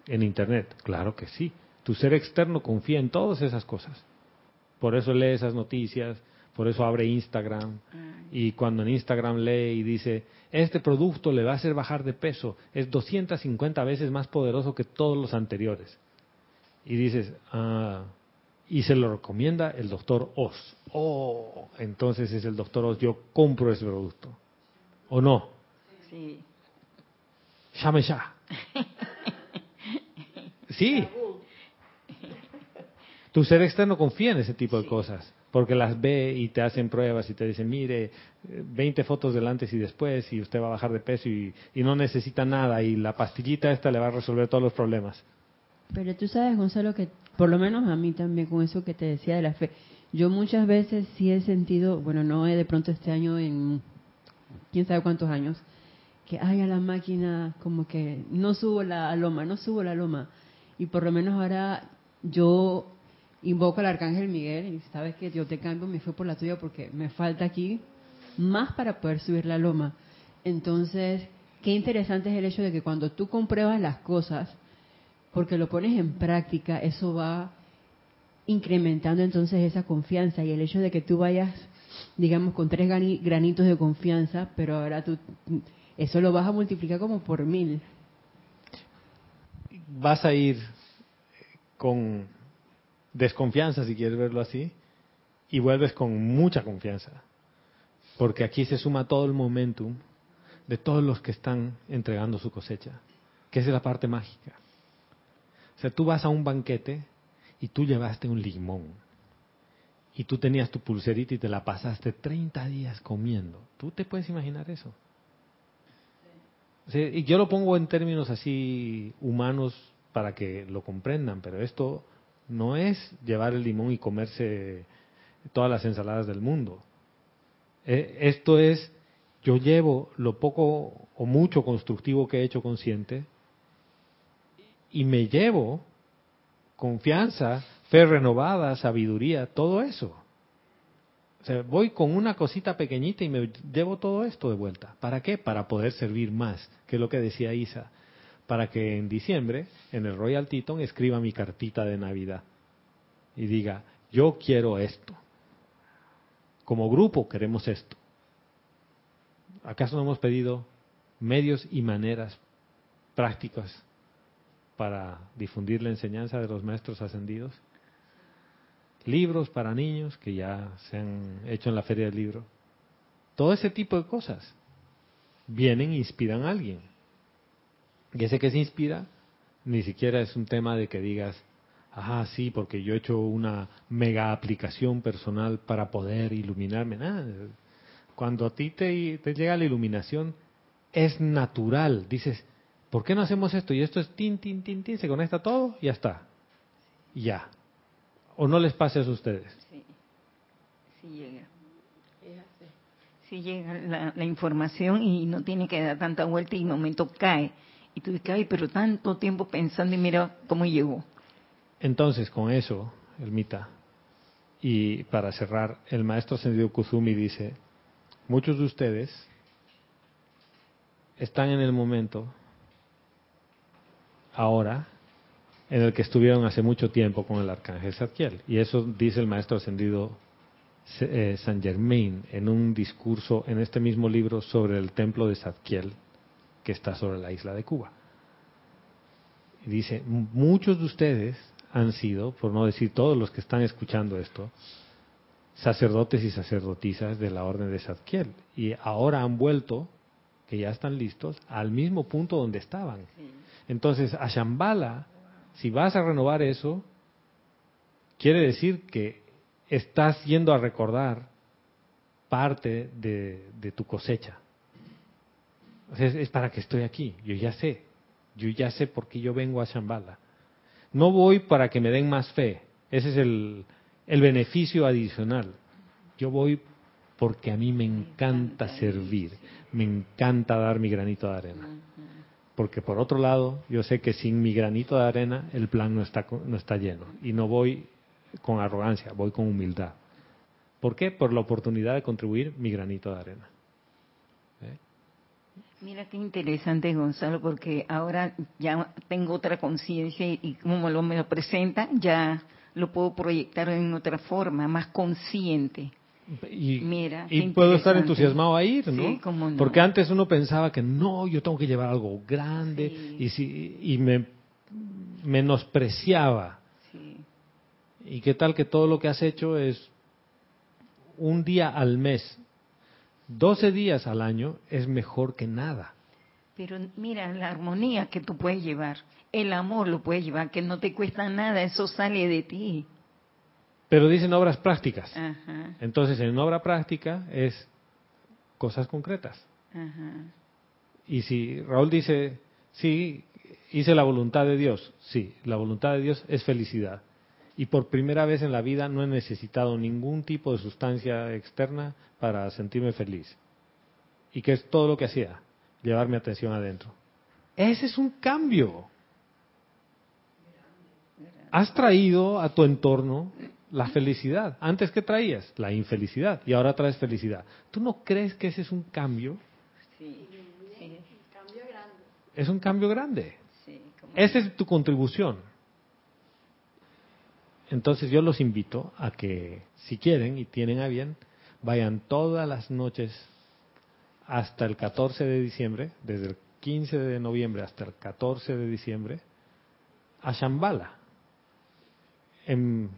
[SPEAKER 1] En Internet, claro que sí. Tu ser externo confía en todas esas cosas. Por eso lee esas noticias, por eso abre Instagram. Y cuando en Instagram lee y dice, este producto le va a hacer bajar de peso, es 250 veces más poderoso que todos los anteriores. Y dices, ah, y se lo recomienda el doctor Oz. Oh, entonces es el doctor Oz, yo compro ese producto. ¿O no?
[SPEAKER 2] Sí.
[SPEAKER 1] Llame ya. Sí. Tu ser externo confía en ese tipo de cosas, porque las ve y te hacen pruebas y te dicen, mire, 20 fotos del antes y después y usted va a bajar de peso y, y no necesita nada y la pastillita esta le va a resolver todos los problemas.
[SPEAKER 3] Pero tú sabes, Gonzalo, que por lo menos a mí también con eso que te decía de la fe, yo muchas veces sí he sentido, bueno, no he de pronto este año en quién sabe cuántos años, que ay a la máquina como que no subo la loma, no subo la loma. Y por lo menos ahora yo invoco al arcángel Miguel y sabes que yo te cambio, me fue por la tuya porque me falta aquí más para poder subir la loma. Entonces, qué interesante es el hecho de que cuando tú compruebas las cosas, porque lo pones en práctica, eso va incrementando entonces esa confianza y el hecho de que tú vayas, digamos, con tres granitos de confianza, pero ahora tú eso lo vas a multiplicar como por mil.
[SPEAKER 1] Vas a ir con desconfianza, si quieres verlo así, y vuelves con mucha confianza, porque aquí se suma todo el momentum de todos los que están entregando su cosecha, que es la parte mágica. O sea, tú vas a un banquete y tú llevaste un limón y tú tenías tu pulserita y te la pasaste 30 días comiendo. ¿Tú te puedes imaginar eso? y yo lo pongo en términos así humanos para que lo comprendan, pero esto no es llevar el limón y comerse todas las ensaladas del mundo. Eh, esto es, yo llevo lo poco o mucho constructivo que he hecho consciente y me llevo confianza, fe renovada, sabiduría, todo eso. O sea, voy con una cosita pequeñita y me llevo todo esto de vuelta. ¿Para qué? Para poder servir más, que es lo que decía Isa. Para que en diciembre, en el Royal Teton, escriba mi cartita de Navidad y diga, yo quiero esto. Como grupo queremos esto. ¿Acaso no hemos pedido medios y maneras prácticas para difundir la enseñanza de los maestros ascendidos? libros para niños que ya se han hecho en la feria del libro. Todo ese tipo de cosas vienen e inspiran a alguien. Y ese que se inspira ni siquiera es un tema de que digas, ah, sí, porque yo he hecho una mega aplicación personal para poder iluminarme. Nada. Cuando a ti te, te llega la iluminación, es natural. Dices, ¿por qué no hacemos esto? Y esto es tin, tin, tin, tin, se conecta todo y ya está. Ya, ¿O no les pasa a ustedes?
[SPEAKER 2] Sí, sí llega. Sí llega la, información y no tiene que dar tanta vuelta y en momento cae. Y tú dices, ay, pero tanto tiempo pensando y mira cómo llegó.
[SPEAKER 1] Entonces, con eso, Elmita, y para cerrar, el maestro Sendido Kuzumi dice, muchos de ustedes están en el momento ahora en el que estuvieron hace mucho tiempo con el arcángel Zadkiel. Y eso dice el maestro ascendido eh, San Germain en un discurso en este mismo libro sobre el templo de Zadkiel que está sobre la isla de Cuba. Y dice, muchos de ustedes han sido, por no decir todos los que están escuchando esto, sacerdotes y sacerdotisas de la orden de Zadkiel. Y ahora han vuelto, que ya están listos, al mismo punto donde estaban. Entonces, a Shambhala si vas a renovar eso, quiere decir que estás yendo a recordar parte de, tu cosecha. Es, para que estoy aquí, yo ya sé, yo ya sé por qué yo vengo a Shambhala. No voy para que me den más fe, ese es el, el beneficio adicional. Yo voy porque a mí me encanta servir, me encanta dar mi granito de arena porque por otro lado yo sé que sin mi granito de arena el plan no está, no está lleno y no voy con arrogancia, voy con humildad. ¿Por qué? Por la oportunidad de contribuir mi granito de arena.
[SPEAKER 2] Mira qué interesante, Gonzalo, porque ahora ya tengo otra conciencia y como lo me lo presenta, ya lo puedo proyectar en otra forma, más consciente.
[SPEAKER 1] Y, Mira, y puedo estar entusiasmado a ir, ¿no? Porque antes uno pensaba que no, yo tengo que llevar algo grande y, si, y me menospreciaba. ¿Y qué tal que todo lo que has hecho es un día al mes, 12 días al año es mejor que nada?
[SPEAKER 2] Pero mira, la armonía que tú puedes llevar, el amor lo puedes llevar, que no te cuesta nada, eso sale de ti.
[SPEAKER 1] Pero dicen obras prácticas.
[SPEAKER 2] Ajá,
[SPEAKER 1] Entonces, en obra práctica es cosas concretas.
[SPEAKER 2] ajá.
[SPEAKER 1] Y si Raúl dice, sí, hice la voluntad de Dios, sí, la voluntad de Dios es felicidad. Y por primera vez en la vida no he necesitado ningún tipo de sustancia externa para sentirme feliz. Y que es todo lo que hacía, llevar mi atención adentro. Ese es un cambio. Has traído a tu entorno la felicidad. Antes que traías la infelicidad y ahora traes felicidad. ¿Tú no crees que ese es un cambio?
[SPEAKER 2] Sí, sí,
[SPEAKER 1] Es un cambio grande.
[SPEAKER 2] sí. como-
[SPEAKER 1] Esa es tu contribución. Entonces yo los invito a que, si quieren y tienen a bien, vayan todas las noches hasta el 14 de diciembre, desde el 15 de noviembre hasta el 14 de diciembre, a Shambhala, en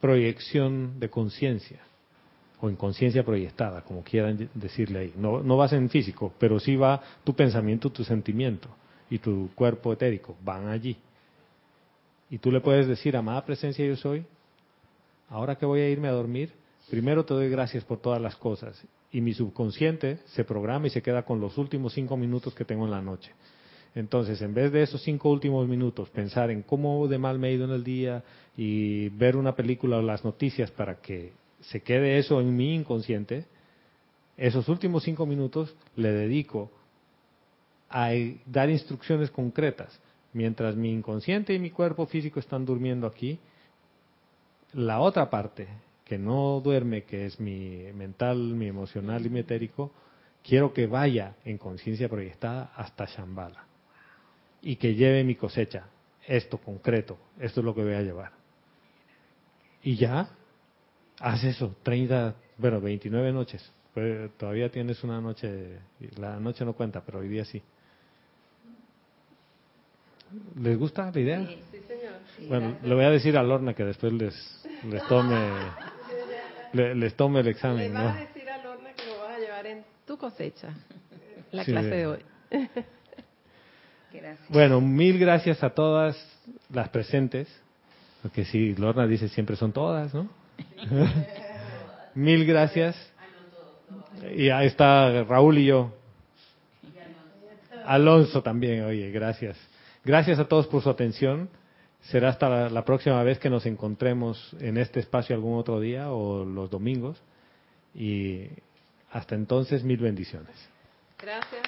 [SPEAKER 1] proyección de conciencia, o en conciencia proyectada, como quieran decirle ahí. No, no vas en físico, pero sí va tu pensamiento, tu sentimiento y tu cuerpo etérico, van allí. Y tú le puedes decir, amada presencia yo soy, ahora que voy a irme a dormir, primero te doy gracias por todas las cosas. Y mi subconsciente se programa y se queda con los últimos cinco minutos que tengo en la noche. Entonces, en vez de esos cinco últimos minutos, pensar en cómo de mal me he ido en el día y ver una película o las noticias para que se quede eso en mi inconsciente, esos últimos cinco minutos le dedico a dar instrucciones concretas. Mientras mi inconsciente y mi cuerpo físico están durmiendo aquí, la otra parte, que no duerme, que es mi mental, mi emocional y mi etérico, quiero que vaya en conciencia proyectada hasta Shambhala y que lleve mi cosecha, esto concreto, esto es lo que voy a llevar. Y ya, haz eso, 30, bueno, 29 noches. Pues todavía tienes una noche, la noche no cuenta, pero hoy día sí. ¿Les gusta la idea?
[SPEAKER 2] Sí, sí,
[SPEAKER 1] Bueno,
[SPEAKER 2] gracias.
[SPEAKER 1] le voy a decir a Lorna que después les, les tome le- les tome el
[SPEAKER 4] Le
[SPEAKER 1] examen,
[SPEAKER 4] vas
[SPEAKER 1] ¿no?
[SPEAKER 4] a decir a Lorna que lo vas a llevar en tu cosecha, la
[SPEAKER 1] Sí,
[SPEAKER 4] clase
[SPEAKER 1] de-
[SPEAKER 4] de hoy.
[SPEAKER 2] Gracias.
[SPEAKER 1] Bueno, mil gracias a todas las presentes, porque sí, Lorna dice siempre son todas, ¿no? mil gracias. Y ahí está Raúl y yo. Alonso también, oye, gracias. Gracias a todos por su atención. Será hasta la, próxima vez que nos encontremos en este espacio algún otro día o los domingos. Y hasta entonces, mil bendiciones.
[SPEAKER 4] Gracias.